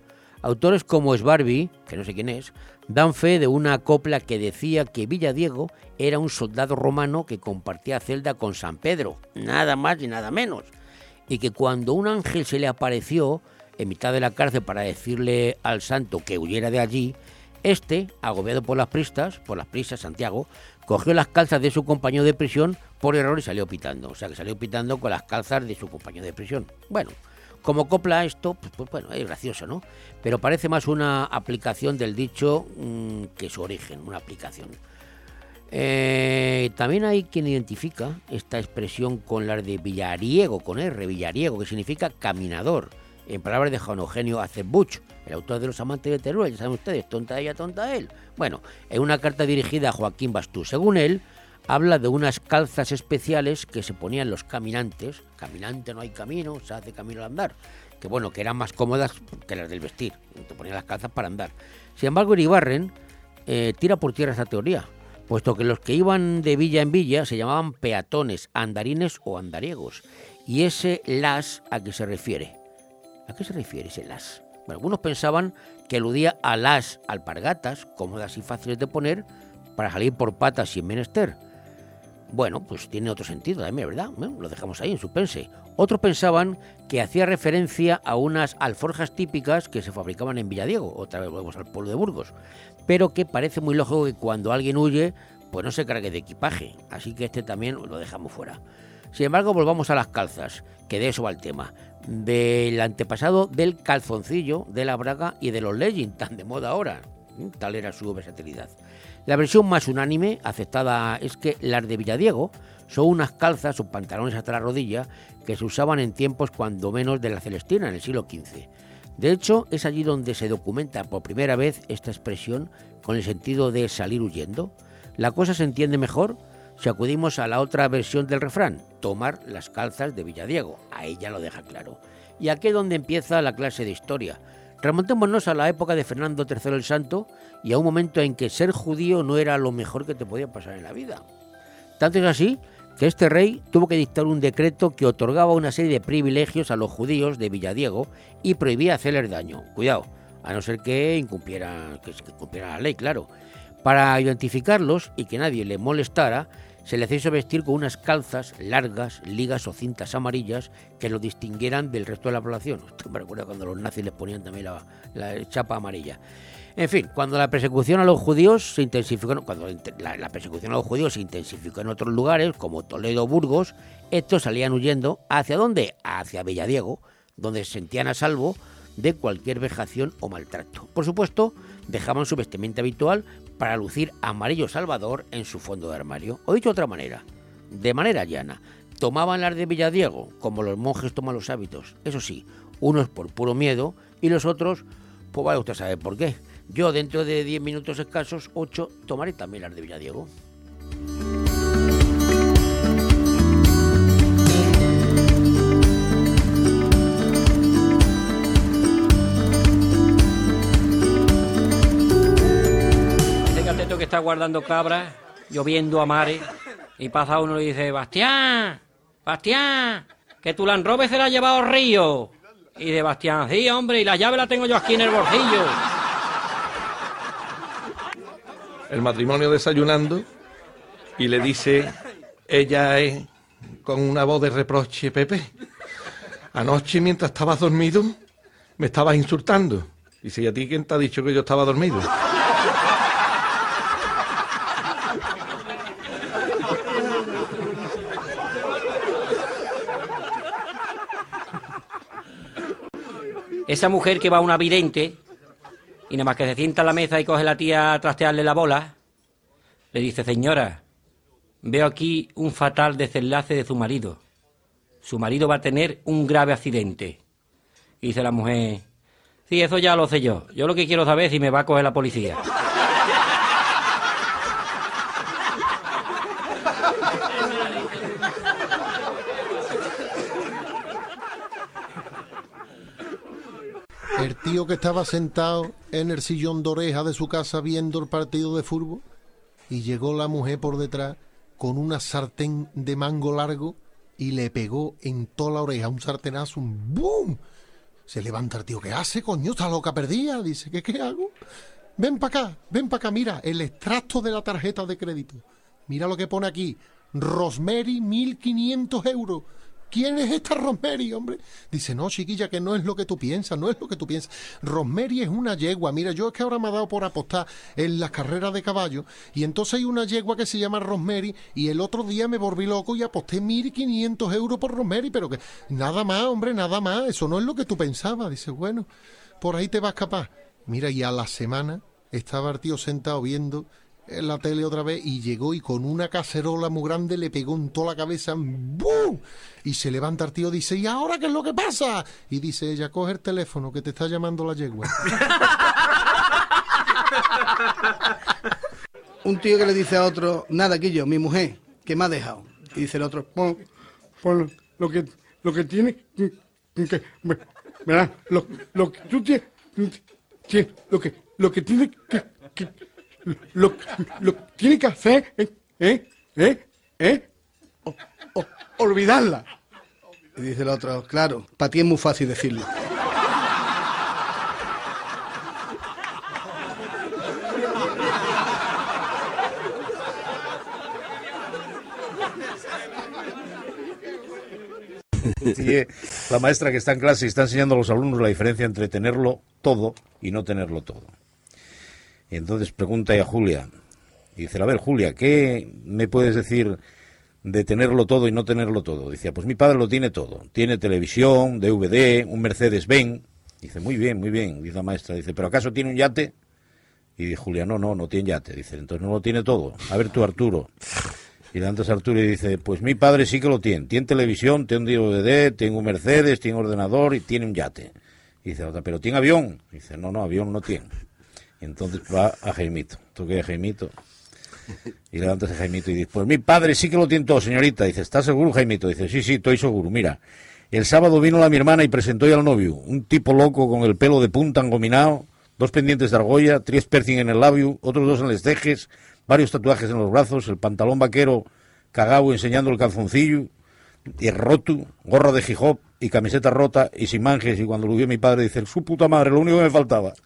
Autores como Sbarbi, que no sé quién es, dan fe de una copla que decía que Villadiego era un soldado romano que compartía celda con San Pedro, nada más y nada menos, y que cuando un ángel se le apareció en mitad de la cárcel para decirle al santo que huyera de allí, este, agobiado por las pristas, por las prisas, Santiago, cogió las calzas de su compañero de prisión por error y salió pitando. O sea, que salió pitando con las calzas de su compañero de prisión. Bueno, como copla esto, pues, pues, bueno, es gracioso, ¿no? Pero parece más una aplicación del dicho mmm, que su origen, una aplicación. Eh, también hay quien identifica esta expresión con la de Villariego, con R, Villariego, que significa caminador, en palabras de Juan Eugenio Acebuch, el autor de Los Amantes de Teruel, ya saben ustedes, tonta ella, tonta él. Bueno, en una carta dirigida a Joaquín Bastú, según él, habla de unas calzas especiales que se ponían los caminantes. Caminante no hay camino, se hace camino al andar. Que bueno, que eran más cómodas que las del vestir. Te ponían las calzas para andar. Sin embargo, Iribarren eh, tira por tierra esa teoría, puesto que los que iban de villa en villa se llamaban peatones, andarines o andariegos. Y ese las a qué se refiere. ¿A qué se refiere ese las? Bueno, algunos pensaban que aludía a las alpargatas, cómodas y fáciles de poner, para salir por patas sin menester. Bueno, pues tiene otro sentido también, ¿verdad? Lo dejamos ahí en suspense. Otros pensaban que hacía referencia a unas alforjas típicas que se fabricaban en Villadiego, otra vez volvemos al pueblo de Burgos, pero que parece muy lógico que cuando alguien huye, pues no se cargue de equipaje, así que este también lo dejamos fuera. Sin embargo, volvamos a las calzas, que de eso va el tema, del antepasado del calzoncillo, de la braga y de los leggings, tan de moda ahora, tal era su versatilidad. La versión más unánime aceptada es que las de Villadiego son unas calzas o pantalones hasta la rodilla que se usaban en tiempos cuando menos de la Celestina, en el siglo XV. De hecho, es allí donde se documenta por primera vez esta expresión con el sentido de salir huyendo. La cosa se entiende mejor si acudimos a la otra versión del refrán, tomar las calzas de Villadiego. A ella lo deja claro. Y aquí es donde empieza la clase de historia. Remontémonos a la época de Fernando III el Santo y a un momento en que ser judío no era lo mejor que te podía pasar en la vida. Tanto es así que este rey tuvo que dictar un decreto que otorgaba una serie de privilegios a los judíos de Villadiego y prohibía hacerles daño. Cuidado, a no ser que incumpliera, que la ley, claro. Para identificarlos y que nadie le molestara, se les hizo vestir con unas calzas largas, ligas o cintas amarillas que los distinguieran del resto de la población. Me recuerda cuando los nazis les ponían también la, la chapa amarilla. En fin, cuando la persecución a los judíos se intensificó, cuando la, persecución a los judíos se intensificó en otros lugares, como Toledo o Burgos, estos salían huyendo. ¿Hacia dónde? Hacia Villadiego, donde se sentían a salvo de cualquier vejación o maltrato. Por supuesto, dejaban su vestimenta habitual para lucir amarillo salvador en su fondo de armario. O dicho de otra manera, de manera llana, tomaban las de Villadiego, como los monjes toman los hábitos. Eso sí, unos por puro miedo y los otros, pues vaya usted sabe por qué. Yo dentro de 10 minutos escasos, 8, tomaré también las de Villadiego. que está guardando cabras, lloviendo a mares, y pasa uno y dice, Bastián, Bastián, que tu Robe se la ha llevado río. Y de Bastián, sí, hombre, y la llave la tengo yo aquí en el bolsillo. El matrimonio desayunando y le dice, ella es con una voz de reproche, Pepe, anoche mientras estabas dormido me estabas insultando. Dice, ¿y a ti quién te ha dicho que yo estaba dormido? Esa mujer que va a una vidente y nada más que se sienta a la mesa y coge la tía a trastearle la bola, le dice, señora, veo aquí un fatal desenlace de su marido. Su marido va a tener un grave accidente. Y dice la mujer, sí, eso ya lo sé yo. Yo lo que quiero saber es si me va a coger la policía. El tío que estaba sentado en el sillón de oreja de su casa viendo el partido de fútbol y llegó la mujer por detrás con una sartén de mango largo y le pegó en toda la oreja un sartenazo, un ¡boom! Se levanta el tío, ¿qué hace, coño? Está loca perdida. Dice, ¿qué, qué hago? Ven para acá, ven para acá, mira, el extracto de la tarjeta de crédito. Mira lo que pone aquí, Rosemary, 1500 euros. ¿Quién es esta Rosemary, hombre? Dice, no, chiquilla, que no es lo que tú piensas, no es lo que tú piensas. Rosemary es una yegua. Mira, yo es que ahora me ha dado por apostar en las carreras de caballo y entonces hay una yegua que se llama Rosemary y el otro día me volví loco y aposté 1.500 euros por Rosemary, pero que nada más, hombre, nada más. Eso no es lo que tú pensabas. Dice, bueno, por ahí te vas capaz. Mira, y a la semana estaba el tío sentado viendo en la tele otra vez y llegó y con una cacerola muy grande le pegó en toda la cabeza ¡bum! y se levanta el tío dice ¿y ahora qué es lo que pasa? y dice ella coge el teléfono que te está llamando la yegua un tío que le dice a otro nada que yo mi mujer que me ha dejado y dice el otro pon lo que lo que tiene que. Lo, lo que tú tienes lo que lo que tiene que lo, lo tiene que hacer, ¿eh? ¿Eh? ¿Eh? ¿Eh? O, o, olvidarla. Y dice el otro, claro, para ti es muy fácil decirlo. la maestra que está en clase y está enseñando a los alumnos la diferencia entre tenerlo todo y no tenerlo todo. Y entonces pregunta a Julia, y dice, a ver, Julia, ¿qué me puedes decir de tenerlo todo y no tenerlo todo? Dice, pues mi padre lo tiene todo. Tiene televisión, DVD, un Mercedes-Benz. Dice, muy bien, muy bien, dice la maestra. Dice, ¿pero acaso tiene un yate? Y dice Julia, no, no, no tiene yate. Dice, entonces no lo tiene todo. A ver tú, Arturo. Y le a Arturo y dice, pues mi padre sí que lo tiene. Tiene televisión, tiene un DVD, tiene un Mercedes, tiene ordenador y tiene un yate. Y dice pero ¿tiene avión? Dice, no, no, avión no tiene. Entonces va a Jaimito. ¿Tú qué, Jaimito? Y levántase Jaimito y dice, pues mi padre sí que lo tiene todo, señorita. Dice, ¿estás seguro, Jaimito? Dice, sí, sí, estoy seguro. Mira, el sábado vino la mi hermana y presentó ya al novio. Un tipo loco con el pelo de punta engominado, dos pendientes de argolla, tres piercing en el labio, otros dos en los cejes, varios tatuajes en los brazos, el pantalón vaquero cagao enseñando el calzoncillo, y roto, gorra de hip hop y camiseta rota y sin manjes. Y cuando lo vio mi padre dice, su puta madre, lo único que me faltaba.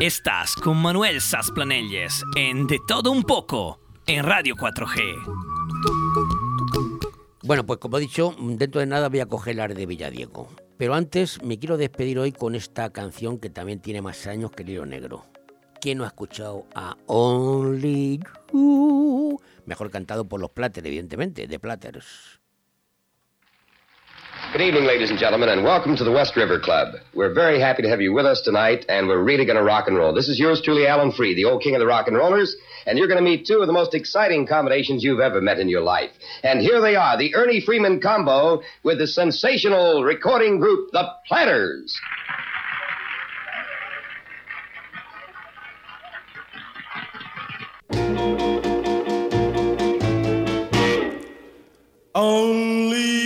Estás con Manuel Sasplanelles en De Todo Un Poco en Radio 4G. Bueno, pues como he dicho, dentro de nada voy a coger el ar de Villadiego. Pero antes me quiero despedir hoy con esta canción que también tiene más años que el hilo negro. ¿Quién no ha escuchado a Only You? Mejor cantado por los Platters, evidentemente, de Platters. Good evening, ladies and gentlemen, and welcome to the West River Club. We're very happy to have you with us tonight, and we're really going to rock and roll. This is yours truly, Alan Free, the old king of the rock and rollers, and you're going to meet two of the most exciting combinations you've ever met in your life. And here they are, the Ernie Freeman combo with the sensational recording group, the Platters. Only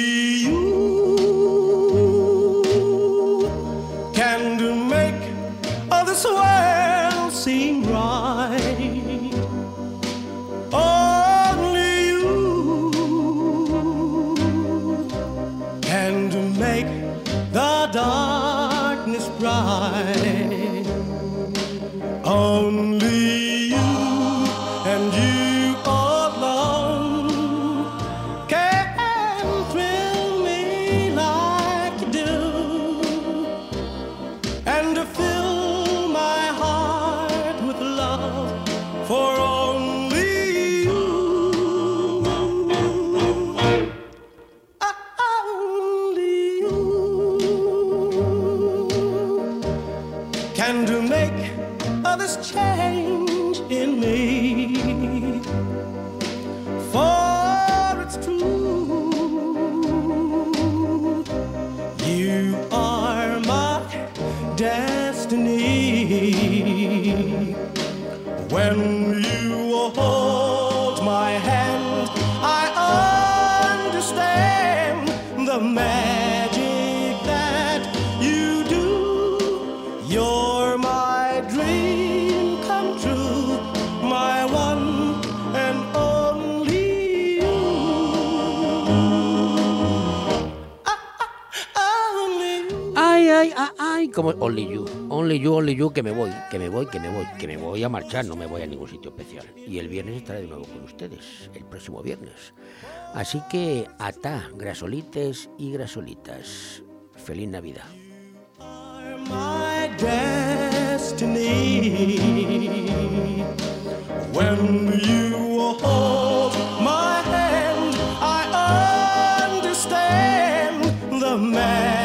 como Only You, Only You, Only You, que me voy, que me voy, que me voy, que me voy a marchar, no me voy a ningún sitio especial. Y el viernes estaré de nuevo con ustedes, el próximo viernes. Así que ata, grasolites y grasolitas. Feliz Navidad. man.